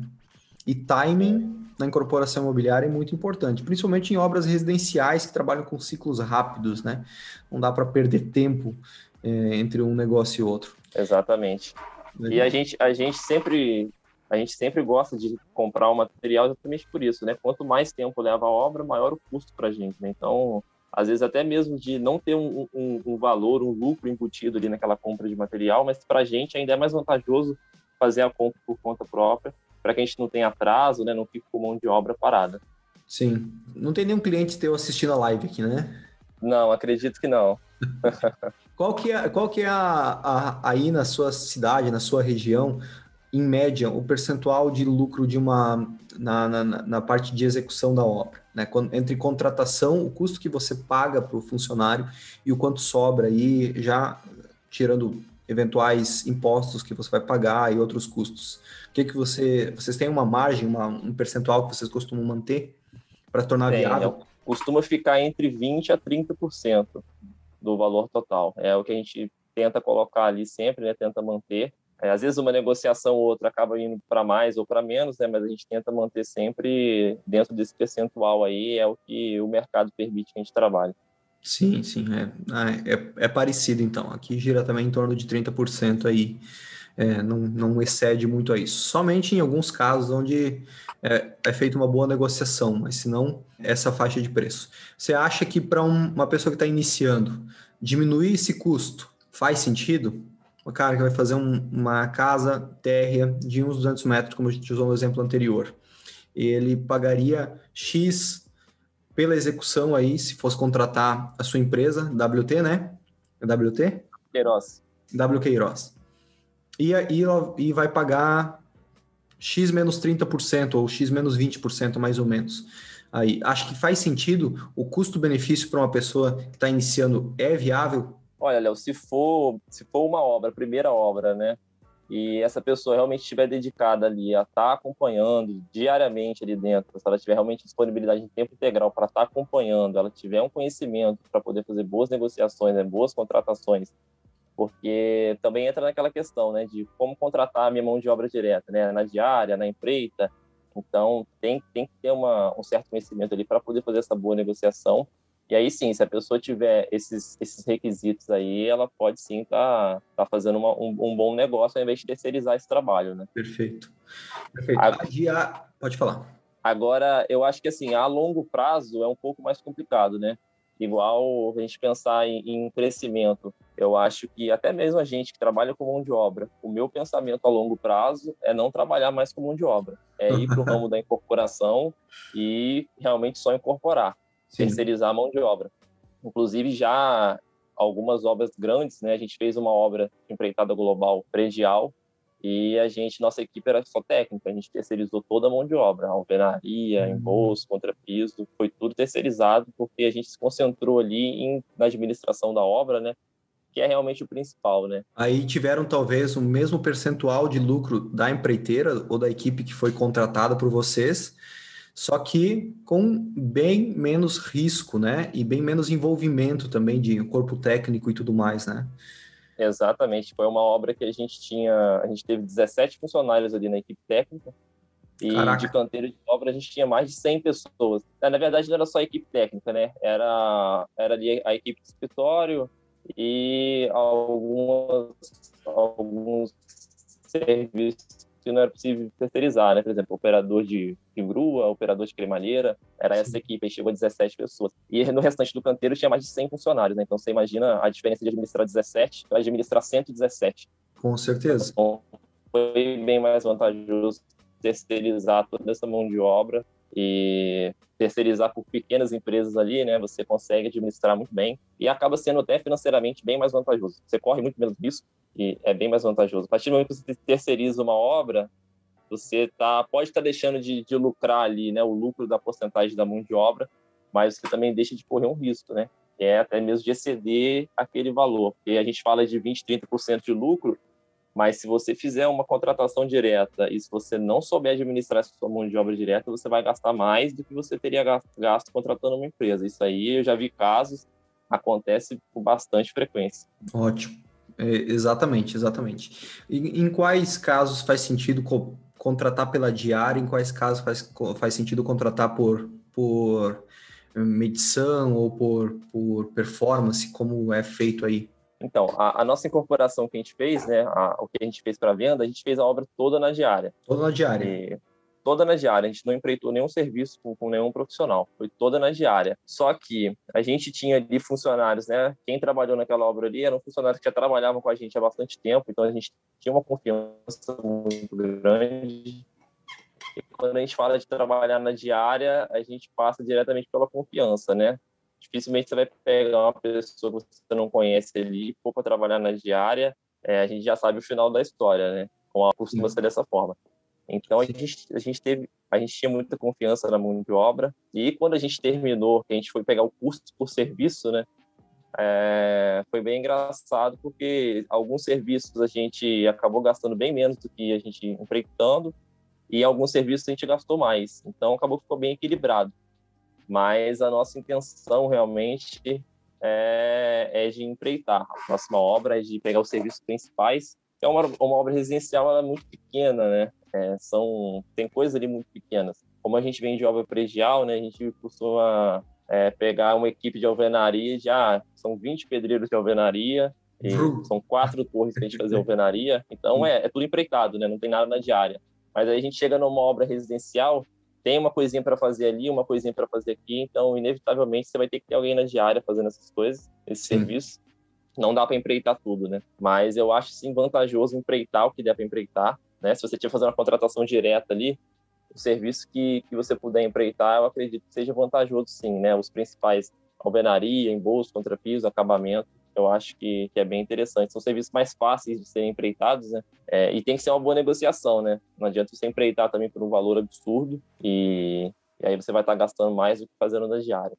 E timing na incorporação imobiliária é muito importante, principalmente em obras residenciais que trabalham com ciclos rápidos, né? Não dá para perder tempo é, entre um negócio e outro. Exatamente. E a gente, a gente sempre a gente sempre gosta de comprar o material exatamente por isso, né? Quanto mais tempo leva a obra, maior o custo para a gente, né? Então, às vezes até mesmo de não ter um, um, um valor, um lucro embutido ali naquela compra de material, mas para a gente ainda é mais vantajoso fazer a compra por conta própria, para que a gente não tenha atraso, né, não fique com mão de obra parada. Sim. Não tem nenhum cliente teu assistindo a live aqui, né? Não, acredito que não. qual que é, qual que é a, a, aí na sua cidade, na sua região, em média, o percentual de lucro de uma na, na, na parte de execução da obra? Né? Entre contratação, o custo que você paga para o funcionário e o quanto sobra aí, já tirando eventuais impostos que você vai pagar e outros custos. O que que você, vocês têm uma margem, uma, um percentual que vocês costumam manter para tornar Tem, viável? É, costuma ficar entre 20 a 30% do valor total. É o que a gente tenta colocar ali sempre, né? Tenta manter é, às vezes uma negociação ou outra acaba indo para mais ou para menos, né? Mas a gente tenta manter sempre dentro desse percentual aí, é o que o mercado permite que a gente trabalhe. Sim, sim, é, ah, é, é parecido então. Aqui gira também em torno de 30% aí, é, não, não excede muito a isso. Somente em alguns casos onde é, é feita uma boa negociação, mas se não, essa faixa de preço. Você acha que para um, uma pessoa que está iniciando, diminuir esse custo faz sentido? o cara que vai fazer um, uma casa térrea de uns 200 metros, como a gente usou no exemplo anterior. Ele pagaria X pela execução aí, se fosse contratar a sua empresa, WT, né? É WT? Queiroz. W Queiroz. E, e, e vai pagar X menos 30% ou X menos 20% mais ou menos. Aí, acho que faz sentido o custo-benefício para uma pessoa que está iniciando é viável olha, Léo, se for, se for uma obra, primeira obra, né? E essa pessoa realmente estiver dedicada ali a estar tá acompanhando diariamente ali dentro, se ela tiver realmente disponibilidade em tempo integral para estar tá acompanhando, ela tiver um conhecimento para poder fazer boas negociações, né, boas contratações, porque também entra naquela questão, né, de como contratar a minha mão de obra direta, né, na diária, na empreita. Então, tem, tem que ter uma, um certo conhecimento ali para poder fazer essa boa negociação e aí sim, se a pessoa tiver esses, esses requisitos aí, ela pode sim estar tá, tá fazendo uma, um, um, bom negócio ao invés de terceirizar esse trabalho, né? Perfeito. Perfeito. A... Pode falar. Agora, eu acho que assim, a longo prazo é um pouco mais complicado, né? Igual a gente pensar em, em crescimento, eu acho que até mesmo a gente que trabalha com mão de obra, o meu pensamento a longo prazo é não trabalhar mais com mão de obra é ir para o ramo da incorporação e realmente só incorporar, Sim. terceirizar a mão de obra. Inclusive, já algumas obras grandes, né? A gente fez uma obra empreitada global predial e a gente, nossa equipe era só técnica, a gente terceirizou toda a mão de obra, alvenaria, uhum. embolso, contrapiso, foi tudo terceirizado porque a gente se concentrou ali em, na administração da obra, né? Que é realmente o principal, né? Aí tiveram talvez o mesmo percentual de lucro da empreiteira ou da equipe que foi contratada por vocês, só que com bem menos risco, né? E bem menos envolvimento também de corpo técnico e tudo mais, né? Exatamente, foi uma obra que a gente tinha, a gente teve 17 funcionários ali na equipe técnica, e Caraca. de canteiro de obra a gente tinha mais de 100 pessoas. É, na verdade, não era só a equipe técnica, né? Era, era ali a equipe de escritório e algumas, alguns serviços que não era possível terceirizar, né? Por exemplo, operador de, de grua, operador de cremalheira, era Sim. essa equipe, aí chegou a 17 pessoas. E no restante do canteiro tinha mais de 100 funcionários, né? Então você imagina a diferença de administrar 17 para administrar 117. Com certeza. Então, foi bem mais vantajoso terceirizar toda essa mão de obra e terceirizar por pequenas empresas ali, né, você consegue administrar muito bem e acaba sendo até financeiramente bem mais vantajoso. Você corre muito menos risco e é bem mais vantajoso. A partir do momento que você terceiriza uma obra, você tá, pode estar tá deixando de, de, lucrar ali, né, o lucro da porcentagem da mão de obra, mas você também deixa de correr um risco, né? É até mesmo de exceder aquele valor. Porque a gente fala de 20, 30% de lucro, mas se você fizer uma contratação direta e se você não souber administrar sua mão de obra direta, você vai gastar mais do que você teria gasto, gasto contratando uma empresa. Isso aí eu já vi casos, acontece com bastante frequência. Ótimo. É, exatamente, exatamente. E, em quais casos faz sentido co contratar pela diária? Em quais casos faz, faz sentido contratar por, por medição ou por, por performance, como é feito aí? Então, a, a, nossa incorporação que a gente fez, né, a, o que a gente fez para venda, a gente fez a obra toda na diária. Toda na diária. E, toda na diária. A gente não empreitou nenhum serviço com, com, nenhum profissional. Foi toda na diária. Só que a gente tinha ali funcionários, né? Quem trabalhou naquela obra ali eram funcionários que já trabalhavam com a gente há bastante tempo. Então a gente tinha uma confiança muito grande. E quando a gente fala de trabalhar na diária, a gente passa diretamente pela confiança, né? Dificilmente você vai pegar uma pessoa que você não conhece ali, for para trabalhar na diária, é, a gente já sabe o final da história, né? Como costuma ser dessa forma. Então a gente, a gente teve, a gente tinha muita confiança na mão de obra e quando a gente terminou, a gente foi pegar o curso por serviço, né? É, foi bem engraçado porque alguns serviços a gente acabou gastando bem menos do que a gente empreitando e alguns serviços a gente gastou mais. Então acabou que ficou bem equilibrado mas a nossa intenção realmente é, é de empreitar. A próxima obra é de pegar os serviços principais, que é uma, uma obra residencial ela é muito pequena, né? É, são, tem coisas ali muito pequenas. Como a gente vem de obra predial, né? A gente costuma é, pegar uma equipe de alvenaria, já ah, são 20 pedreiros de alvenaria, são quatro torres para a gente fazer alvenaria, então é, é tudo empreitado, né? Não tem nada na diária. Mas aí a gente chega numa obra residencial, tem uma coisinha para fazer ali, uma coisinha para fazer aqui, então inevitavelmente você vai ter que ter alguém na diária fazendo essas coisas, esse sim. serviço. Não dá para empreitar tudo, né? Mas eu acho sim vantajoso empreitar o que der para empreitar, né? Se você tiver fazer uma contratação direta ali, o serviço que, que você puder empreitar, eu acredito que seja vantajoso sim, né? Os principais alvenaria, embolso, contrapiso, acabamento, eu acho que, que é bem interessante. São serviços mais fáceis de serem empreitados, né? É, e tem que ser uma boa negociação, né? Não adianta você empreitar também por um valor absurdo e, e aí você vai estar gastando mais do que fazendo na diária.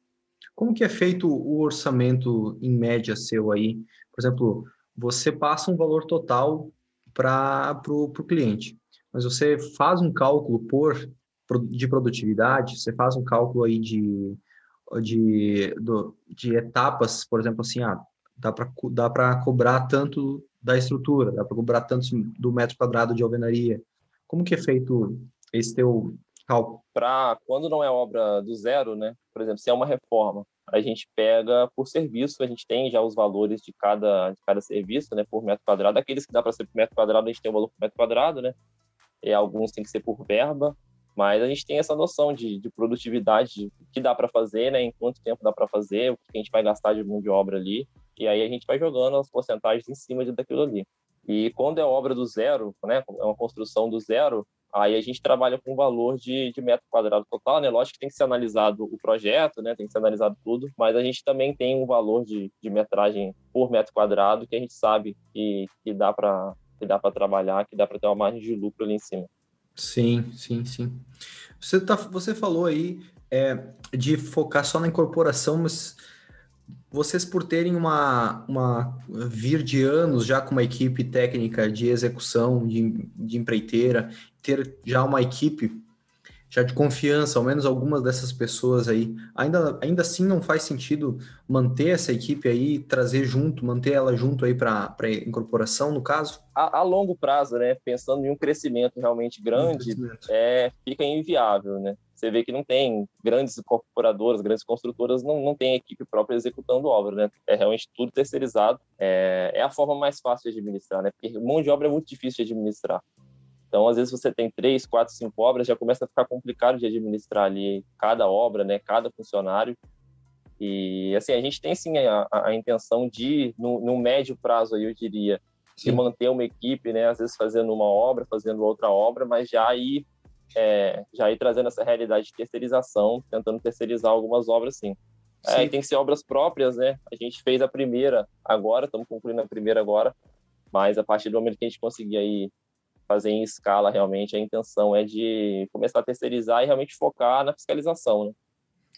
Como que é feito o orçamento em média seu aí? Por exemplo, você passa um valor total para o cliente, mas você faz um cálculo por de produtividade, você faz um cálculo aí de, de, do, de etapas, por exemplo, assim, ah, dá para dá para cobrar tanto da estrutura, dá para cobrar tanto do metro quadrado de alvenaria. Como que é feito esse teu cálculo? Para quando não é obra do zero, né? Por exemplo, se é uma reforma, a gente pega por serviço, a gente tem já os valores de cada, de cada serviço, né, por metro quadrado. Aqueles que dá para ser por metro quadrado, a gente tem o valor por metro quadrado, né? E alguns tem que ser por verba, mas a gente tem essa noção de, de produtividade, o que dá para fazer, né? Em quanto tempo dá para fazer, o que a gente vai gastar de mão de obra ali. E aí a gente vai jogando as porcentagens em cima daquilo ali. E quando é obra do zero, né, é uma construção do zero, aí a gente trabalha com o valor de, de metro quadrado total, né? Lógico que tem que ser analisado o projeto, né? Tem que ser analisado tudo, mas a gente também tem um valor de, de metragem por metro quadrado que a gente sabe que, que dá para que dá para trabalhar, que dá para ter uma margem de lucro ali em cima. Sim, sim, sim. Você, tá, você falou aí é, de focar só na incorporação, mas vocês por terem uma, uma vir de anos já com uma equipe técnica de execução, de, de empreiteira, ter já uma equipe já de confiança, ao menos algumas dessas pessoas aí, ainda, ainda assim não faz sentido manter essa equipe aí, trazer junto, manter ela junto aí para incorporação, no caso? A, a, longo prazo, né, pensando em um crescimento realmente grande, um crescimento. É, fica inviável, né? Você vê que não tem grandes incorporadoras, grandes construtoras, não, não tem equipe própria executando obra, né? É realmente tudo terceirizado. É, é a forma mais fácil de administrar, né? Porque mão de obra é muito difícil de administrar. Então, às vezes, você tem três, quatro, cinco obras, já começa a ficar complicado de administrar ali cada obra, né, cada funcionário. E, assim, a gente tem, sim, a, a intenção de, no, no, médio prazo, aí, eu diria, sim. de manter uma equipe, né, às vezes fazendo uma obra, fazendo outra obra, mas já ir, é, já ir trazendo essa realidade de terceirização, tentando terceirizar algumas obras, sim. É, tem que ser obras próprias, né? A gente fez a primeira agora, estamos concluindo a primeira agora, mas a partir do momento que a gente conseguir aí fazer em escala realmente, a intenção é de começar a terceirizar e realmente focar na fiscalização, né?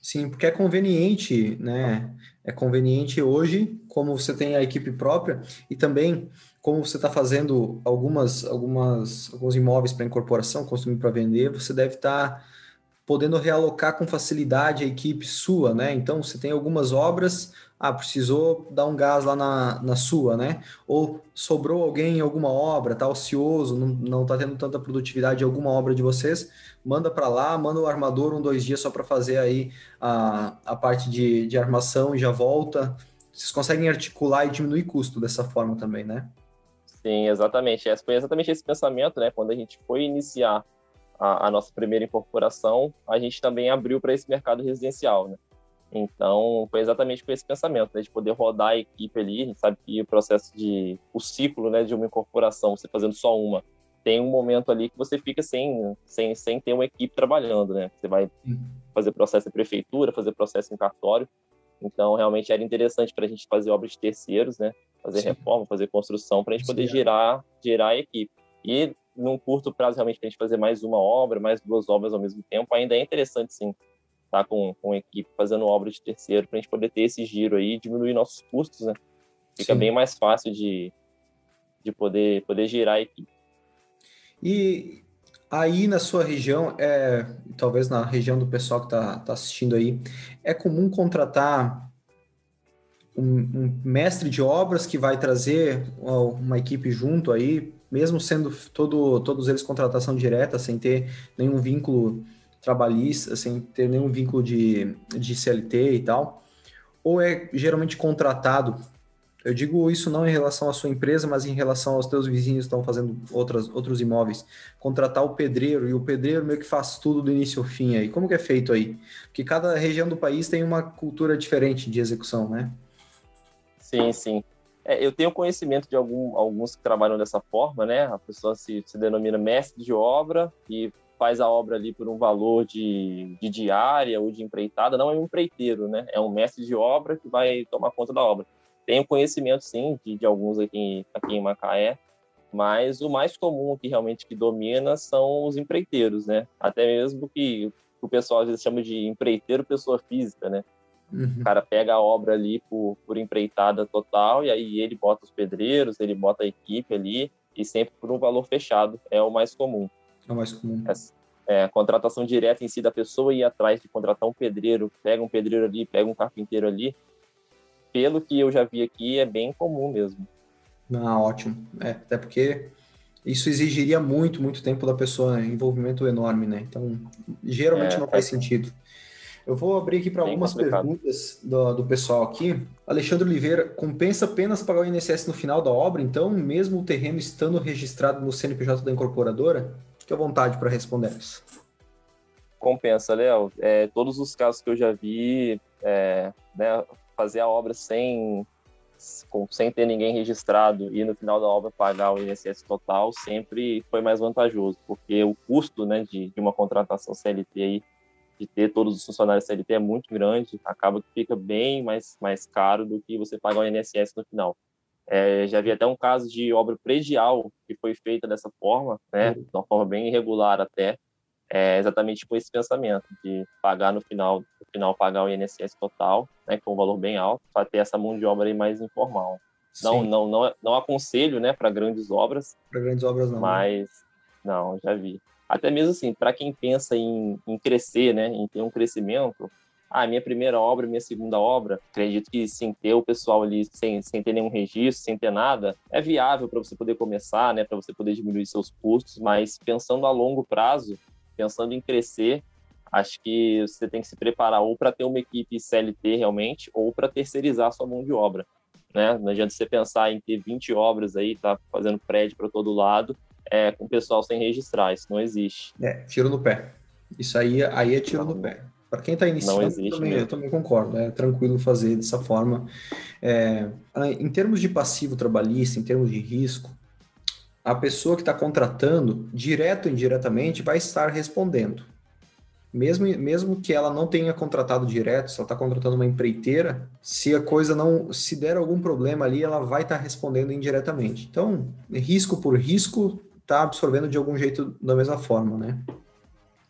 Sim, porque é conveniente, né? É conveniente hoje, como você tem a equipe própria, e também como você está fazendo algumas, algumas, alguns imóveis para incorporação, construindo para vender, você deve estar tá podendo realocar com facilidade a equipe sua, né? Então, você tem algumas obras, ah, precisou dar um gás lá na, na sua, né? Ou sobrou alguém em alguma obra, tá ocioso, não, não tá tendo tanta produtividade em alguma obra de vocês, manda para lá, manda o armador um, dois dias só para fazer aí a, a parte de, de armação e já volta. Vocês conseguem articular e diminuir custo dessa forma também, né? Sim, exatamente. Esse foi exatamente esse pensamento, né? Quando a gente foi iniciar a, a nossa primeira incorporação, a gente também abriu para esse mercado residencial, né? Então, foi exatamente com esse pensamento, né, de poder rodar a equipe ali. A gente sabe que o processo de. o ciclo né, de uma incorporação, você fazendo só uma, tem um momento ali que você fica sem, sem, sem ter uma equipe trabalhando, né? Você vai fazer processo em prefeitura, fazer processo em cartório. Então, realmente era interessante para a gente fazer obras de terceiros, né? Fazer sim. reforma, fazer construção, para a gente poder girar, girar a equipe. E, num curto prazo, realmente, para a gente fazer mais uma obra, mais duas obras ao mesmo tempo, ainda é interessante, sim, tá com, com a equipe fazendo obra de terceiro para a gente poder ter esse giro aí, diminuir nossos custos, né? Fica Sim. bem mais fácil de, de poder, poder girar a equipe. E aí na sua região, é, talvez na região do pessoal que está tá assistindo aí, é comum contratar um, um, mestre de obras que vai trazer uma equipe junto aí, mesmo sendo todo, todos eles contratação direta, sem ter nenhum vínculo trabalhista, sem ter nenhum vínculo de, de CLT e tal, ou é geralmente contratado? Eu digo isso não em relação à sua empresa, mas em relação aos teus vizinhos que estão fazendo outras, outros imóveis. Contratar o pedreiro, e o pedreiro meio que faz tudo do início ao fim aí. Como que é feito aí? Porque cada região do país tem uma cultura diferente de execução, né? Sim, sim. É, eu tenho conhecimento de algum, alguns que trabalham dessa forma, né? A pessoa se, se denomina mestre de obra e faz a obra ali por um valor de, de diária ou de empreitada, não é um empreiteiro, né? É um mestre de obra que vai tomar conta da obra. Tenho conhecimento, sim, de, de alguns aqui, aqui em Macaé, mas o mais comum que realmente que domina são os empreiteiros, né? Até mesmo que o pessoal às vezes chama de empreiteiro pessoa física, né? Uhum. O cara pega a obra ali por, por empreitada total e aí ele bota os pedreiros, ele bota a equipe ali e sempre por um valor fechado, é o mais comum. É o mais comum. É, a contratação direta em si da pessoa ir atrás de contratar um pedreiro, pega um pedreiro ali, pega um carpinteiro ali. Pelo que eu já vi aqui, é bem comum mesmo. Ah, ótimo. É, até porque isso exigiria muito, muito tempo da pessoa, né? envolvimento enorme, né? Então, geralmente é, não faz é. sentido. Eu vou abrir aqui para algumas complicado. perguntas do, do, pessoal aqui. Alexandre Oliveira, compensa apenas pagar o INSS no final da obra, então, mesmo o terreno estando registrado no CNPJ da incorporadora? Fique à vontade para responder isso. Compensa, Léo. É, todos os casos que eu já vi, é, né, fazer a obra sem, sem ter ninguém registrado e no final da obra pagar o INSS total sempre foi mais vantajoso, porque o custo né, de, de uma contratação CLT aí, de ter todos os funcionários CLT é muito grande, acaba que fica bem mais, mais caro do que você pagar o INSS no final. É, já havia até um caso de obra predial que foi feita dessa forma, né, de uma forma bem irregular até, é exatamente com esse pensamento de pagar no final, no final pagar o INSS total, né, com um valor bem alto, para ter essa mão de obra aí mais informal. Não, não, não, não aconselho, né, para grandes obras. Para grandes obras não. Né? Mas não, já vi. Até mesmo assim, para quem pensa em, em crescer, né, em ter um crescimento, ah, minha primeira obra, minha segunda obra, acredito que sem ter o pessoal ali, sem, sem ter nenhum registro, sem ter nada, é viável para você poder começar, né, para você poder diminuir seus custos, mas pensando a longo prazo, pensando em crescer, acho que você tem que se preparar ou para ter uma equipe CLT realmente, ou para terceirizar sua mão de obra. Né? Não adianta você pensar em ter 20 obras aí, tá fazendo prédio para todo lado, é, com o pessoal sem registrar, isso não existe. É, tiro no pé. Isso aí, aí é tiro no pé. Para quem está iniciando, eu, também, eu, também, concordo. É tranquilo fazer dessa forma. É, em termos de passivo trabalhista, em termos de risco, a pessoa que está contratando, direto ou indiretamente, vai estar respondendo. Mesmo, mesmo que ela não tenha contratado direto, se ela está contratando uma empreiteira, se a coisa não. Se der algum problema ali, ela vai estar tá respondendo indiretamente. Então, risco por risco, está absorvendo de algum jeito da mesma forma, né?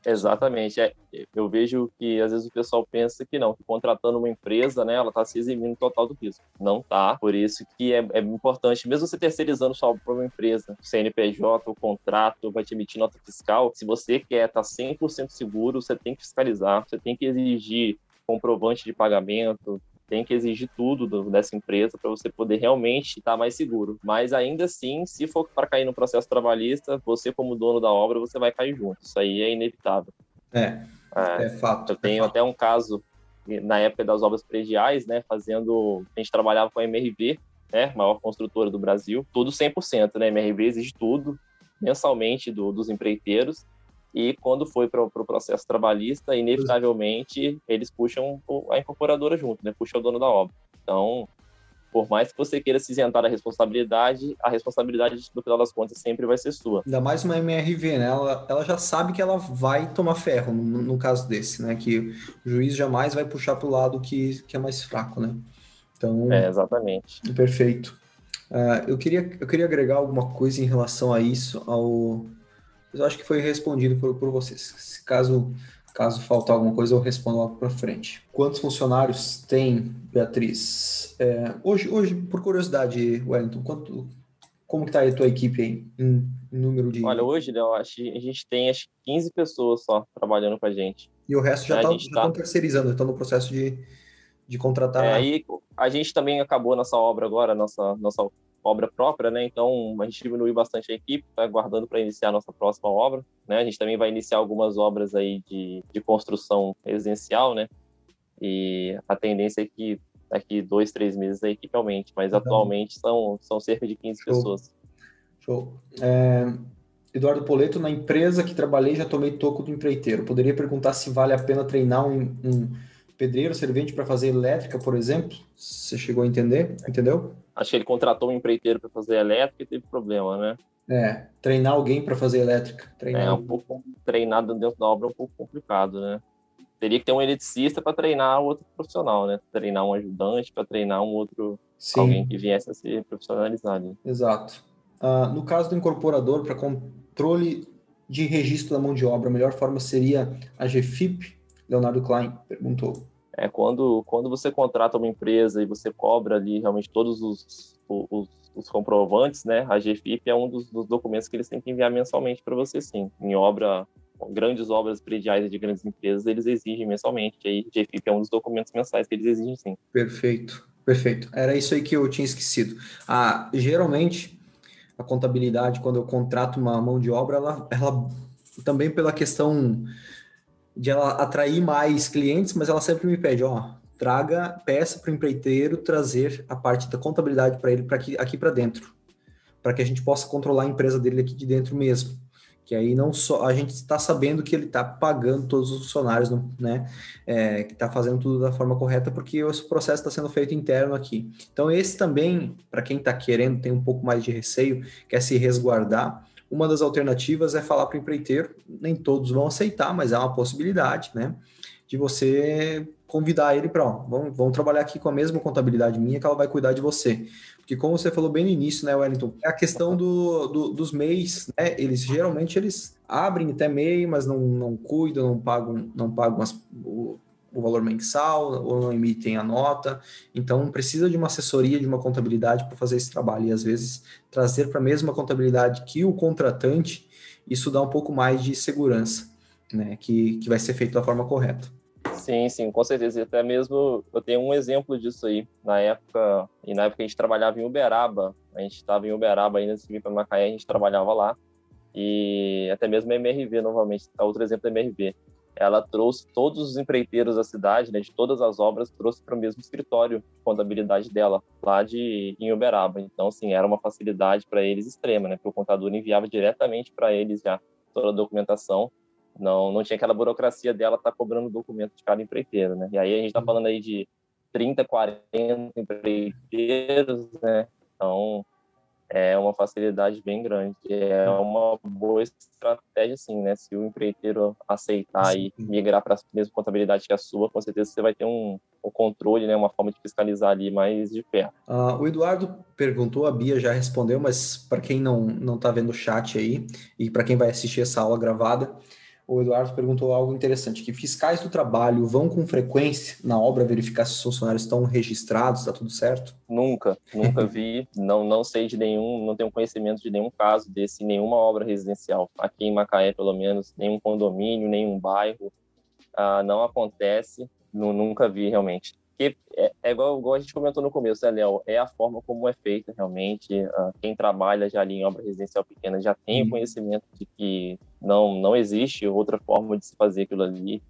Exatamente. É, eu vejo que às vezes o pessoal pensa que não, que contratando uma empresa, né, ela está se eximindo total do risco. Não tá. Por isso que é, é importante, mesmo você terceirizando só para uma empresa, o CNPJ, o contrato, vai te emitir nota fiscal. Se você quer estar tá 100% seguro, você tem que fiscalizar, você tem que exigir comprovante de pagamento, tem que exigir tudo do, dessa empresa para você poder realmente estar mais seguro. Mas ainda assim, se for para cair no processo trabalhista, você como dono da obra, você vai cair junto. Isso aí é inevitável. É, é, é fato. Eu tenho é fato. até um caso na época das obras prediais, né, fazendo, a gente trabalhava com a MRV, né, maior construtora do Brasil, tudo 100%, né, MRV exige tudo mensalmente do, dos empreiteiros e quando foi para o pro processo trabalhista, inevitavelmente eles puxam a incorporadora junto, né? Puxa o dono da obra. Então, por mais que você queira se isentar da responsabilidade, a responsabilidade no final das contas sempre vai ser sua. Ainda mais uma MRV, né? Ela, ela já sabe que ela vai tomar ferro no, no caso desse, né? Que o juiz jamais vai puxar para o lado que, que é mais fraco, né? Então. É, exatamente. Perfeito. Uh, eu, queria, eu queria agregar alguma coisa em relação a isso, ao, eu acho que foi respondido por, por vocês. Caso, caso faltar alguma coisa, eu respondo logo para frente. Quantos funcionários tem, Beatriz? É, hoje, hoje, por curiosidade, Wellington, quanto, como que tá a tua equipe aí, em, número de... Olha, hoje, Léo, a gente tem acho 15 pessoas só trabalhando com a gente. E o resto já estão tá, tá... terceirizando, estão no processo de, de contratar... É, aí a gente também acabou nossa obra agora, nossa, nossa obra própria, né? Então a gente diminuiu bastante a equipe, está aguardando para iniciar a nossa próxima obra, né? A gente também vai iniciar algumas obras aí de, de construção residencial, né? E a tendência é que daqui dois, três meses a equipe aumente, mas atualmente são, são cerca de 15 Show. pessoas. Show. É, Eduardo Poleto, na empresa que trabalhei já tomei toco do empreiteiro. Poderia perguntar se vale a pena treinar um, um pedreiro, servente para fazer elétrica, por exemplo? Você chegou a entender? Entendeu? Acho que ele contratou um empreiteiro para fazer elétrica e teve problema, né? É, treinar alguém para fazer elétrica. Treinar é, um pouco treinado dentro da obra é um pouco complicado, né? Teria que ter um eletricista para treinar outro profissional, né? Treinar um ajudante para treinar um outro Sim. alguém que viesse a ser profissionalizado. Exato. Uh, no caso do incorporador, para controle de registro da mão de obra, a melhor forma seria a GFIP? Leonardo Klein perguntou. É quando, quando você contrata uma empresa e você cobra ali realmente todos os, os, os comprovantes, né? A GFIP é um dos, dos, documentos que eles têm que enviar mensalmente para você, sim. Em obra, grandes obras prediais de grandes empresas, eles exigem mensalmente. E aí, GFIP é um dos documentos mensais que eles exigem, sim. Perfeito, perfeito. Era isso aí que eu tinha esquecido. Ah, geralmente, a contabilidade, quando eu contrato uma mão de obra, ela, ela também pela questão de ela atrair mais clientes, mas ela sempre me pede, ó, traga, peça para o empreiteiro trazer a parte da contabilidade para ele para aqui, aqui para dentro, para que a gente possa controlar a empresa dele aqui de dentro mesmo, que aí não só a gente está sabendo que ele está pagando todos os funcionários, né, é, que está fazendo tudo da forma correta, porque o processo está sendo feito interno aqui. Então esse também, para quem está querendo, tem um pouco mais de receio, quer se resguardar, uma das alternativas é falar para o empreiteiro, nem todos vão aceitar, mas é uma possibilidade, né, de você convidar ele para, vamos, vamos trabalhar aqui com a mesma contabilidade minha que ela vai cuidar de você. Porque como você falou bem no início, né, Wellington, é a questão do, do dos MEIs, né, eles geralmente eles abrem até MEI, mas não, não cuidam, não pagam, não pagam as, o valor mensal ou não emitem a nota. Então, precisa de uma assessoria, de uma contabilidade para fazer esse trabalho. E às vezes trazer para a mesma contabilidade que o contratante, isso dá um pouco mais de segurança, né? Que, que vai ser feito da forma correta. Sim, sim, com certeza. E até mesmo eu tenho um exemplo disso aí. Na época, e na época a gente trabalhava em Uberaba. A gente estava em Uberaba ainda, se vir para Macaé, a gente trabalhava lá. E até mesmo MRV, novamente, tá outro exemplo da MRV. Ela trouxe todos os empreiteiros da cidade, né, de todas as obras, trouxe para o mesmo escritório de contabilidade dela, lá de em Uberaba. Então, assim, era uma facilidade para eles extrema, né? Porque o contador enviava diretamente para eles já toda a documentação não, não tinha aquela burocracia dela estar tá cobrando documento de cada empreiteiro, né? E aí a gente está uhum. falando aí de 30, 40 empreiteiros, né? Então, é uma facilidade bem grande. É uma boa estratégia, sim, né? Se o empreiteiro aceitar sim. e migrar para a mesma contabilidade que a sua, com certeza você vai ter um, um controle, né? Uma forma de fiscalizar ali mais de perto. Uh, o Eduardo perguntou, a Bia já respondeu, mas para quem não não está vendo o chat aí e para quem vai assistir essa aula gravada, o Eduardo perguntou algo interessante, que fiscais do trabalho vão com frequência na obra verificar se os funcionários estão registrados, está tudo certo? Nunca, nunca vi, não, não sei de nenhum, não tenho conhecimento de nenhum caso desse nenhuma obra residencial. Aqui em Macaé, pelo menos, nenhum condomínio, nenhum bairro, ah, não acontece, nunca vi realmente. Porque é, é igual, igual, a gente comentou no começo, né, Léo? É a forma como é feita realmente. Uh, quem trabalha já ali em obra residencial pequena já tem o uhum. conhecimento de que não, não existe outra forma de se fazer aquilo ali.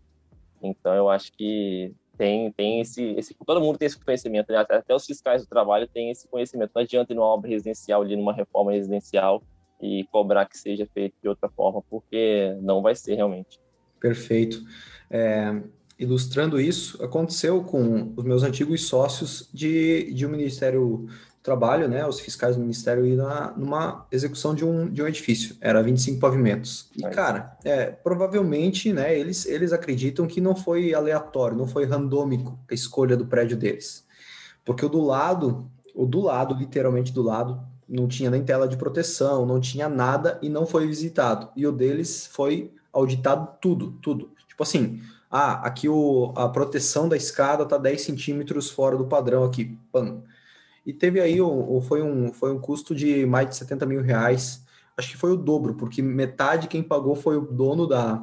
Então, eu acho que tem, tem esse, esse. Todo mundo tem esse conhecimento, né? até, até os fiscais do trabalho têm esse conhecimento. Não adianta ir numa obra residencial, ali numa reforma residencial e cobrar que seja feito de outra forma, porque não vai ser realmente. Perfeito. É, ilustrando isso, aconteceu com os meus antigos sócios de, de um Ministério do Trabalho, né, os fiscais do Ministério, ir na, numa execução de um, de um edifício, era 25 pavimentos. E, cara, é, provavelmente, né, eles, eles acreditam que não foi aleatório, não foi randômico a escolha do prédio deles. Porque o do lado, o do lado, literalmente do lado, não tinha nem tela de proteção, não tinha nada e não foi visitado. E o deles foi auditado tudo, tudo. Tipo assim, ah, aqui o, a proteção da escada está 10 centímetros fora do padrão aqui. Pam. E teve aí, o, foi, um, foi um custo de mais de 70 mil reais. Acho que foi o dobro, porque metade quem pagou foi o dono da,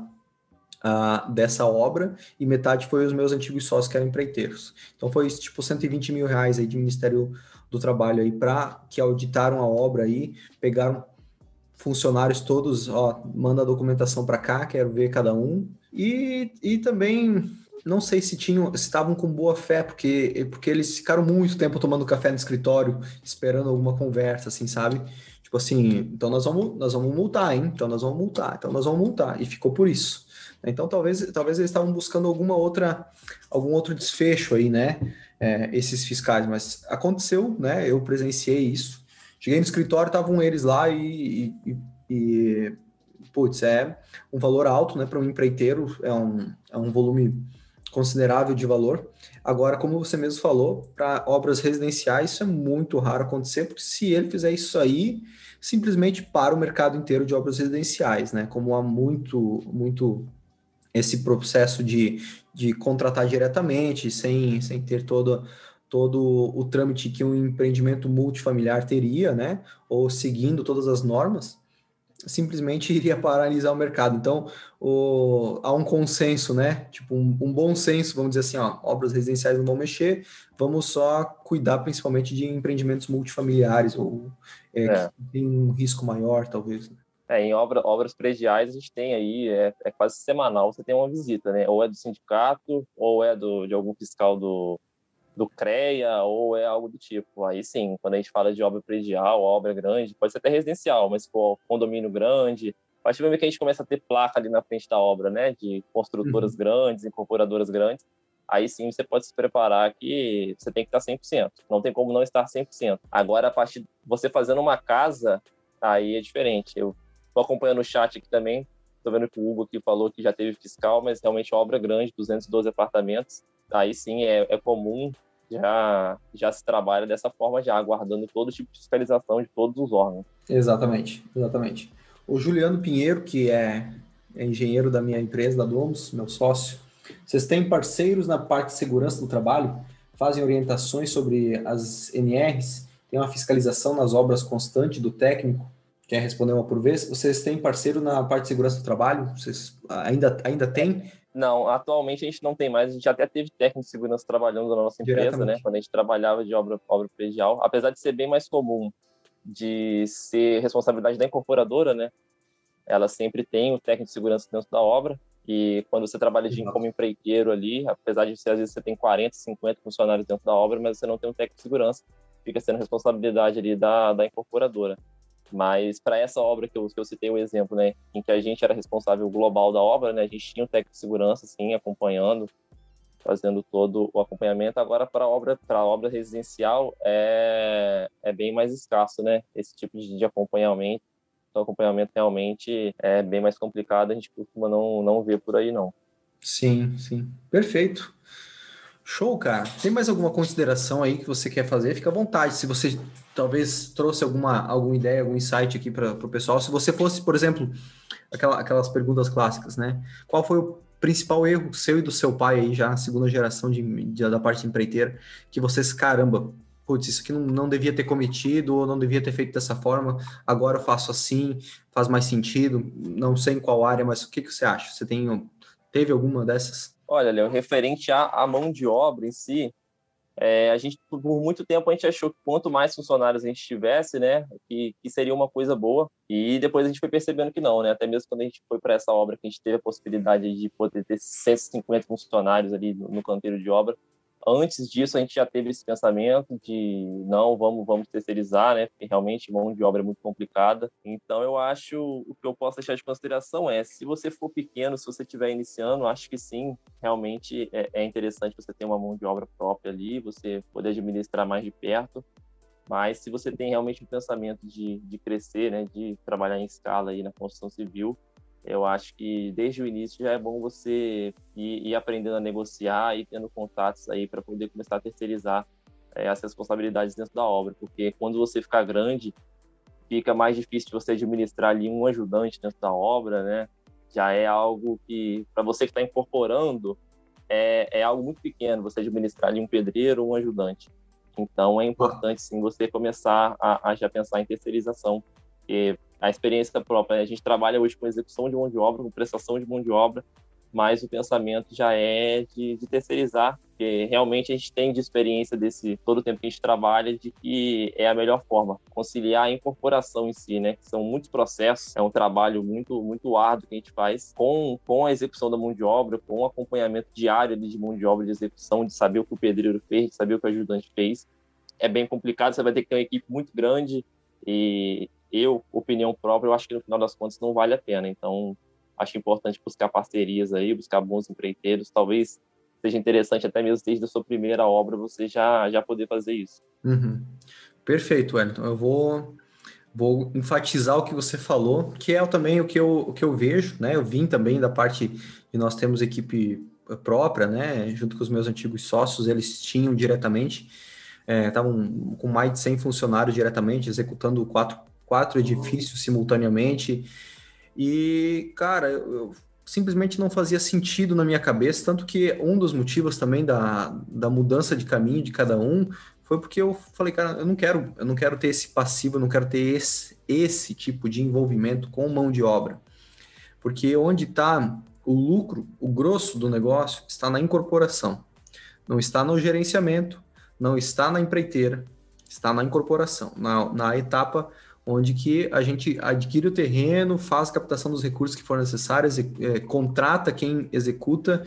uh, dessa obra e metade foi os meus antigos sócios que eram empreiteiros. Então foi tipo 120 mil reais aí de Ministério do Trabalho aí para que auditaram a obra aí, pegaram funcionários todos, ó, manda a documentação para cá, quero ver cada um. E, e também não sei se tinham, estavam com boa fé, porque, porque eles ficaram muito tempo tomando café no escritório, esperando alguma conversa, assim, sabe? Tipo assim, então nós vamos, nós vamos multar, hein? Então nós vamos multar, então nós vamos multar. E ficou por isso. Então talvez, talvez eles estavam buscando alguma outra, algum outro desfecho aí, né? É, esses fiscais, mas aconteceu, né? Eu presenciei isso. Cheguei no escritório, estavam eles lá e, e, e putz, é um valor alto, né, para um empreiteiro, é um, é um volume considerável de valor. Agora, como você mesmo falou, para obras residenciais isso é muito raro acontecer, porque se ele fizer isso aí, simplesmente para o mercado inteiro de obras residenciais, né? Como há muito, muito esse processo de, de contratar diretamente, sem, sem ter todo todo o trâmite que um empreendimento multifamiliar teria, né? Ou seguindo todas as normas, simplesmente iria paralisar o mercado. Então, o, há um consenso, né? Tipo, um, um, bom senso, vamos dizer assim, ó, obras residenciais não vão mexer, vamos só cuidar principalmente de empreendimentos multifamiliares, ou é, é. que tem um risco maior, talvez. Né? É, em obra, obras prediais a gente tem aí, é, é, quase semanal, você tem uma visita, né? Ou é do sindicato, ou é do, de algum fiscal do, do CREA ou é algo do tipo. Aí sim, quando a gente fala de obra predial, obra grande, pode ser até residencial, mas se for condomínio grande, a partir do momento que a gente começa a ter placa ali na frente da obra, né, de construtoras uhum. grandes, incorporadoras grandes, aí sim você pode se preparar que você tem que estar 100%. Não tem como não estar 100%. Agora, a partir de você fazendo uma casa, aí é diferente. Eu estou acompanhando o chat aqui também, estou vendo que o Hugo aqui falou que já teve fiscal, mas realmente obra grande, 212 apartamentos, aí sim é, é comum já, já se trabalha dessa forma, já aguardando todo tipo de fiscalização de todos os órgãos. Exatamente, exatamente. O Juliano Pinheiro, que é, é engenheiro da minha empresa, da Domos, meu sócio, vocês têm parceiros na parte de segurança do trabalho? Fazem orientações sobre as NRs? Tem uma fiscalização nas obras constante do técnico? Quer responder uma por vez? Vocês têm parceiro na parte de segurança do trabalho? Vocês ainda, ainda têm? Não, atualmente a gente não tem mais. A gente até teve técnico de segurança trabalhando na nossa empresa, né? Quando a gente trabalhava de obra, obra predial. Apesar de ser bem mais comum de ser responsabilidade da incorporadora, né? Ela sempre tem o técnico de segurança dentro da obra. E quando você trabalha de, como empreiteiro ali, apesar de você, às vezes você tem 40, 50 funcionários dentro da obra, mas você não tem um técnico de segurança, fica sendo responsabilidade ali da, da incorporadora. Mas para essa obra que eu, que eu citei o exemplo, né, em que a gente era responsável global da obra, né, a gente tinha um técnico de segurança, assim, acompanhando, fazendo todo o acompanhamento. Agora, para obra, para obra residencial, é, é bem mais escasso, né? Esse tipo de, de acompanhamento. Então, acompanhamento realmente é bem mais complicado, a gente costuma não, não ver por aí, não. Sim, sim. Perfeito. Show, cara. Tem mais alguma consideração aí que você quer fazer? Fica à vontade. Se você talvez trouxe alguma, alguma ideia, algum insight aqui para o pessoal. Se você fosse, por exemplo, aquela, aquelas perguntas clássicas, né? Qual foi o principal erro seu e do seu pai aí, já segunda geração de, de, da parte empreiteira, que vocês, caramba, putz, isso aqui não, não devia ter cometido ou não devia ter feito dessa forma, agora eu faço assim, faz mais sentido, não sei em qual área, mas o que, que você acha? Você tem, teve alguma dessas? Olha, Léo, referente à, à mão de obra em si, é, a gente, por muito tempo, a gente achou que quanto mais funcionários a gente tivesse, né, que, que seria uma coisa boa. E depois a gente foi percebendo que não, né? Até mesmo quando a gente foi para essa obra, que a gente teve a possibilidade de poder ter 150 funcionários ali no, no canteiro de obra, antes disso a gente já teve esse pensamento de não vamos vamos terceirizar né porque realmente mão de obra é muito complicada. Então eu acho o que eu posso deixar de consideração é se você for pequeno se você estiver iniciando acho que sim realmente é, é interessante você ter uma mão de obra própria ali você poder administrar mais de perto. Mas se você tem realmente um pensamento de, de crescer né de trabalhar em escala aí na construção civil eu acho que desde o início já é bom você ir, ir aprendendo a negociar e tendo contatos aí para poder começar a terceirizar é, as responsabilidades dentro da obra, porque quando você ficar grande, fica mais difícil você administrar ali um ajudante dentro da obra, né? Já é algo que, para você que está incorporando, é, é algo muito pequeno você administrar ali um pedreiro ou um ajudante. Então é importante sim você começar a, a já pensar em terceirização, porque a experiência própria. Né? A gente trabalha hoje com execução de mão de obra, com prestação de mão de obra, mas o pensamento já é de, de terceirizar, porque realmente a gente tem de experiência desse todo o tempo que a gente trabalha de que é a melhor forma conciliar a incorporação em si, né? Que são muitos processos, é um trabalho muito muito árduo que a gente faz com, com a execução da mão de obra, com o acompanhamento diário de mão de obra de execução, de saber o que o pedreiro fez, de saber o que o ajudante fez. É bem complicado, você vai ter que ter uma equipe muito grande e, eu, opinião própria, eu acho que no final das contas não vale a pena. Então, acho importante buscar parcerias aí, buscar bons empreiteiros. Talvez seja interessante até mesmo desde a sua primeira obra você já, já poder fazer isso. Uhum. Perfeito, Wellington. Eu vou, vou enfatizar o que você falou, que é também o que eu, o que eu vejo, né? Eu vim também da parte de nós temos equipe própria, né? Junto com os meus antigos sócios, eles tinham diretamente, estavam é, com mais de 100 funcionários diretamente, executando quatro quatro edifícios simultaneamente. E, cara, eu, simplesmente não fazia sentido na minha cabeça, tanto que um dos motivos também da, da mudança de caminho de cada um foi porque eu falei, cara, eu não quero, eu não quero ter esse passivo, eu não quero ter esse, esse tipo de envolvimento com mão de obra. Porque onde está o lucro, o grosso do negócio, está na incorporação. Não está no gerenciamento, não está na empreiteira, está na incorporação, na, na etapa onde que a gente adquire o terreno, faz captação dos recursos que forem necessários, é, contrata quem executa,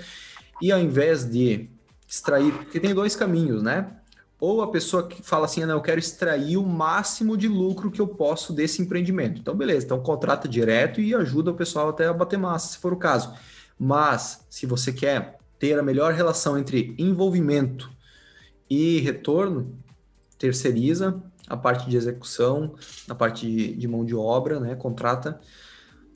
e ao invés de extrair, porque tem dois caminhos, né? Ou a pessoa que fala assim, ah, não, eu quero extrair o máximo de lucro que eu posso desse empreendimento. Então, beleza, então contrata direto e ajuda o pessoal até a bater massa, se for o caso. Mas, se você quer ter a melhor relação entre envolvimento e retorno, terceiriza a parte de execução, a parte de, de mão de obra, né? Contrata,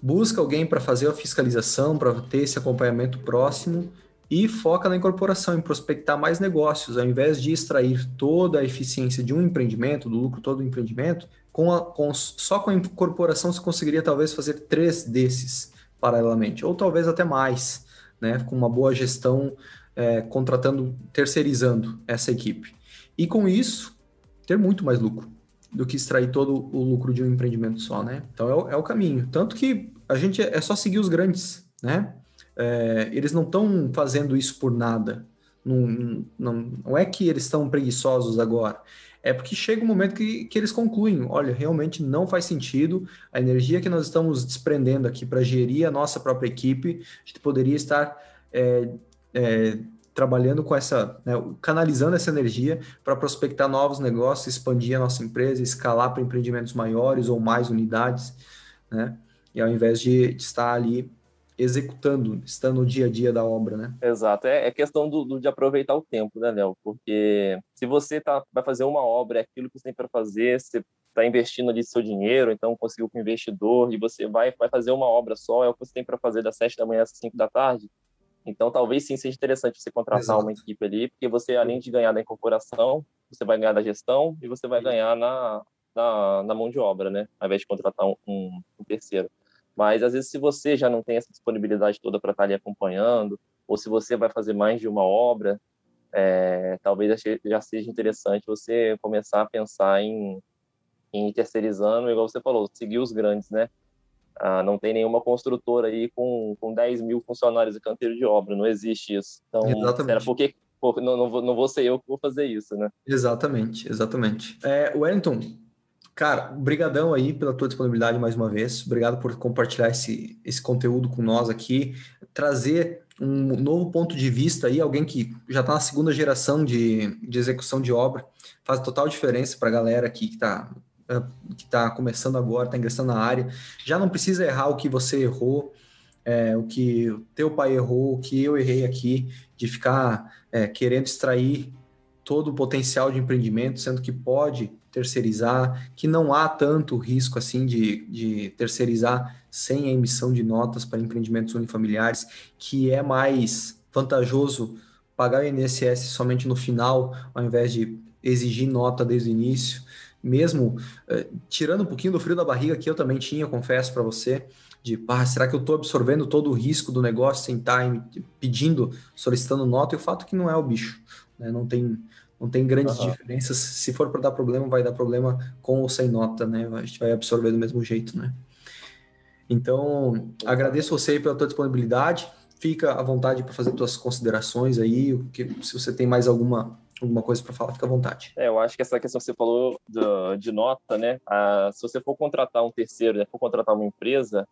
busca alguém para fazer a fiscalização, para ter esse acompanhamento próximo e foca na incorporação, em prospectar mais negócios, ao invés de extrair toda a eficiência de um empreendimento, do lucro todo do empreendimento, com, a, com só com a incorporação você conseguiria talvez fazer três desses paralelamente, ou talvez até mais, né, com uma boa gestão, é, contratando, terceirizando essa equipe. E com isso, ter muito mais lucro do que extrair todo o lucro de um empreendimento só, né? Então é o, é o caminho. Tanto que a gente é só seguir os grandes, né? é, eles não estão fazendo isso por nada. Não, não, não é que eles estão preguiçosos agora. É porque chega um momento que, que eles concluem: olha, realmente não faz sentido a energia que nós estamos desprendendo aqui para gerir a nossa própria equipe, a gente poderia estar é, é, trabalhando com essa, né, canalizando essa energia para prospectar novos negócios, expandir a nossa empresa, escalar para empreendimentos maiores ou mais unidades, né? E ao invés de, de estar ali executando, estando no dia a dia da obra, né? Exato. É, é questão do, do, de aproveitar o tempo, né, Léo? Porque se você tá, vai fazer uma obra, é aquilo que você tem para fazer, você está investindo ali seu dinheiro, então conseguiu com o investidor, e você vai, vai fazer uma obra só, é o que você tem para fazer das sete da manhã às cinco da tarde. Então, talvez sim seja interessante você contratar Exato. uma equipe ali, porque você, além de ganhar da incorporação, você vai ganhar da gestão e você vai ganhar na, na, na mão de obra, né? Ao invés de contratar um, um, um terceiro. Mas às vezes, se você já não tem essa disponibilidade toda para estar tá ali acompanhando, ou se você vai fazer mais de uma obra, é, talvez já seja interessante você começar a pensar em, em terceirizando, igual você falou, seguir os grandes, né? Ah, não tem nenhuma construtora aí com, com 10 mil funcionários e canteiro de obra, não existe isso. Então, exatamente. Porque não, não, vou, não vou ser eu que vou fazer isso, né? Exatamente, exatamente. É, Wellington, Cara, brigadão aí pela tua disponibilidade mais uma vez. Obrigado por compartilhar esse, esse conteúdo com nós aqui, trazer um novo ponto de vista aí, alguém que já está na segunda geração de, de execução de obra, faz total diferença para a galera aqui que está que tá começando agora, está ingressando na área. Já não precisa errar o que você errou, é, o que o teu pai errou, o que eu errei aqui, de ficar é, querendo extrair todo o potencial de empreendimento, sendo que pode terceirizar, que não há tanto risco assim de, de terceirizar sem a emissão de notas para empreendimentos unifamiliares, que é mais vantajoso pagar o INSS somente no final, ao invés de exigir nota desde o início. Mesmo eh, tirando um pouquinho do frio da barriga que eu também tinha, confesso para você, de ah, será que eu estou absorvendo todo o risco do negócio sem estar pedindo, solicitando nota, e o fato é que não é o bicho, né? não tem não tem grandes uhum. diferenças. Se for para dar problema, vai dar problema com ou sem nota, né? A gente vai absorver do mesmo jeito, né? Então, agradeço você pela tua disponibilidade. Fica à vontade para fazer tuas considerações aí. Que, se você tem mais alguma, alguma coisa para falar, fica à vontade. É, eu acho que essa questão que você falou do, de nota, né? Se você for contratar um terceiro, né, for contratar uma empresa,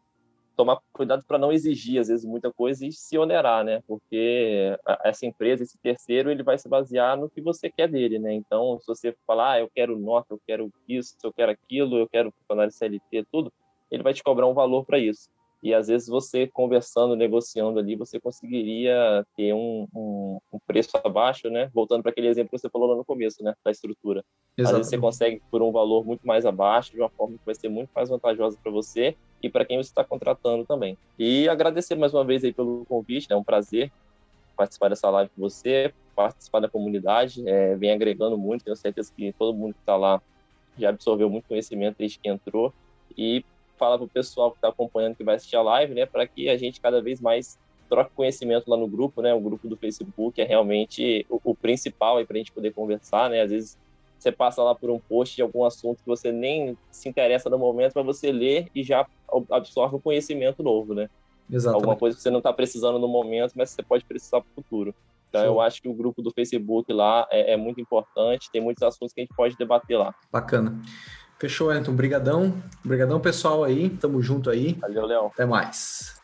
tomar cuidado para não exigir às vezes muita coisa e se onerar, né? Porque essa empresa, esse terceiro, ele vai se basear no que você quer dele, né? Então, se você falar, ah, eu quero nota, eu quero isso, eu quero aquilo, eu quero funcionário CLT, tudo, ele vai te cobrar um valor para isso. E às vezes você conversando, negociando ali, você conseguiria ter um, um, um preço abaixo, né? Voltando para aquele exemplo que você falou lá no começo, né? Da estrutura. Exatamente. Às vezes você consegue por um valor muito mais abaixo, de uma forma que vai ser muito mais vantajosa para você e para quem você está contratando também. E agradecer mais uma vez aí pelo convite, é né? um prazer participar dessa live com você, participar da comunidade, é, vem agregando muito, tenho certeza que todo mundo que está lá já absorveu muito conhecimento desde que entrou e fala para o pessoal que está acompanhando, que vai assistir a live, né, para que a gente cada vez mais troque conhecimento lá no grupo, né, o grupo do Facebook é realmente o, o principal para a gente poder conversar, né, às vezes você passa lá por um post de algum assunto que você nem se interessa no momento para você ler e já absorve um conhecimento novo, né? Exatamente. Alguma coisa que você não está precisando no momento, mas você pode precisar para o futuro. Então, Sim. eu acho que o grupo do Facebook lá é, é, muito importante, tem muitos assuntos que a gente pode debater lá. Bacana. Fechou, Elton. Obrigadão. Obrigadão, pessoal aí. Tamo junto aí. Valeu, Léo. Até mais.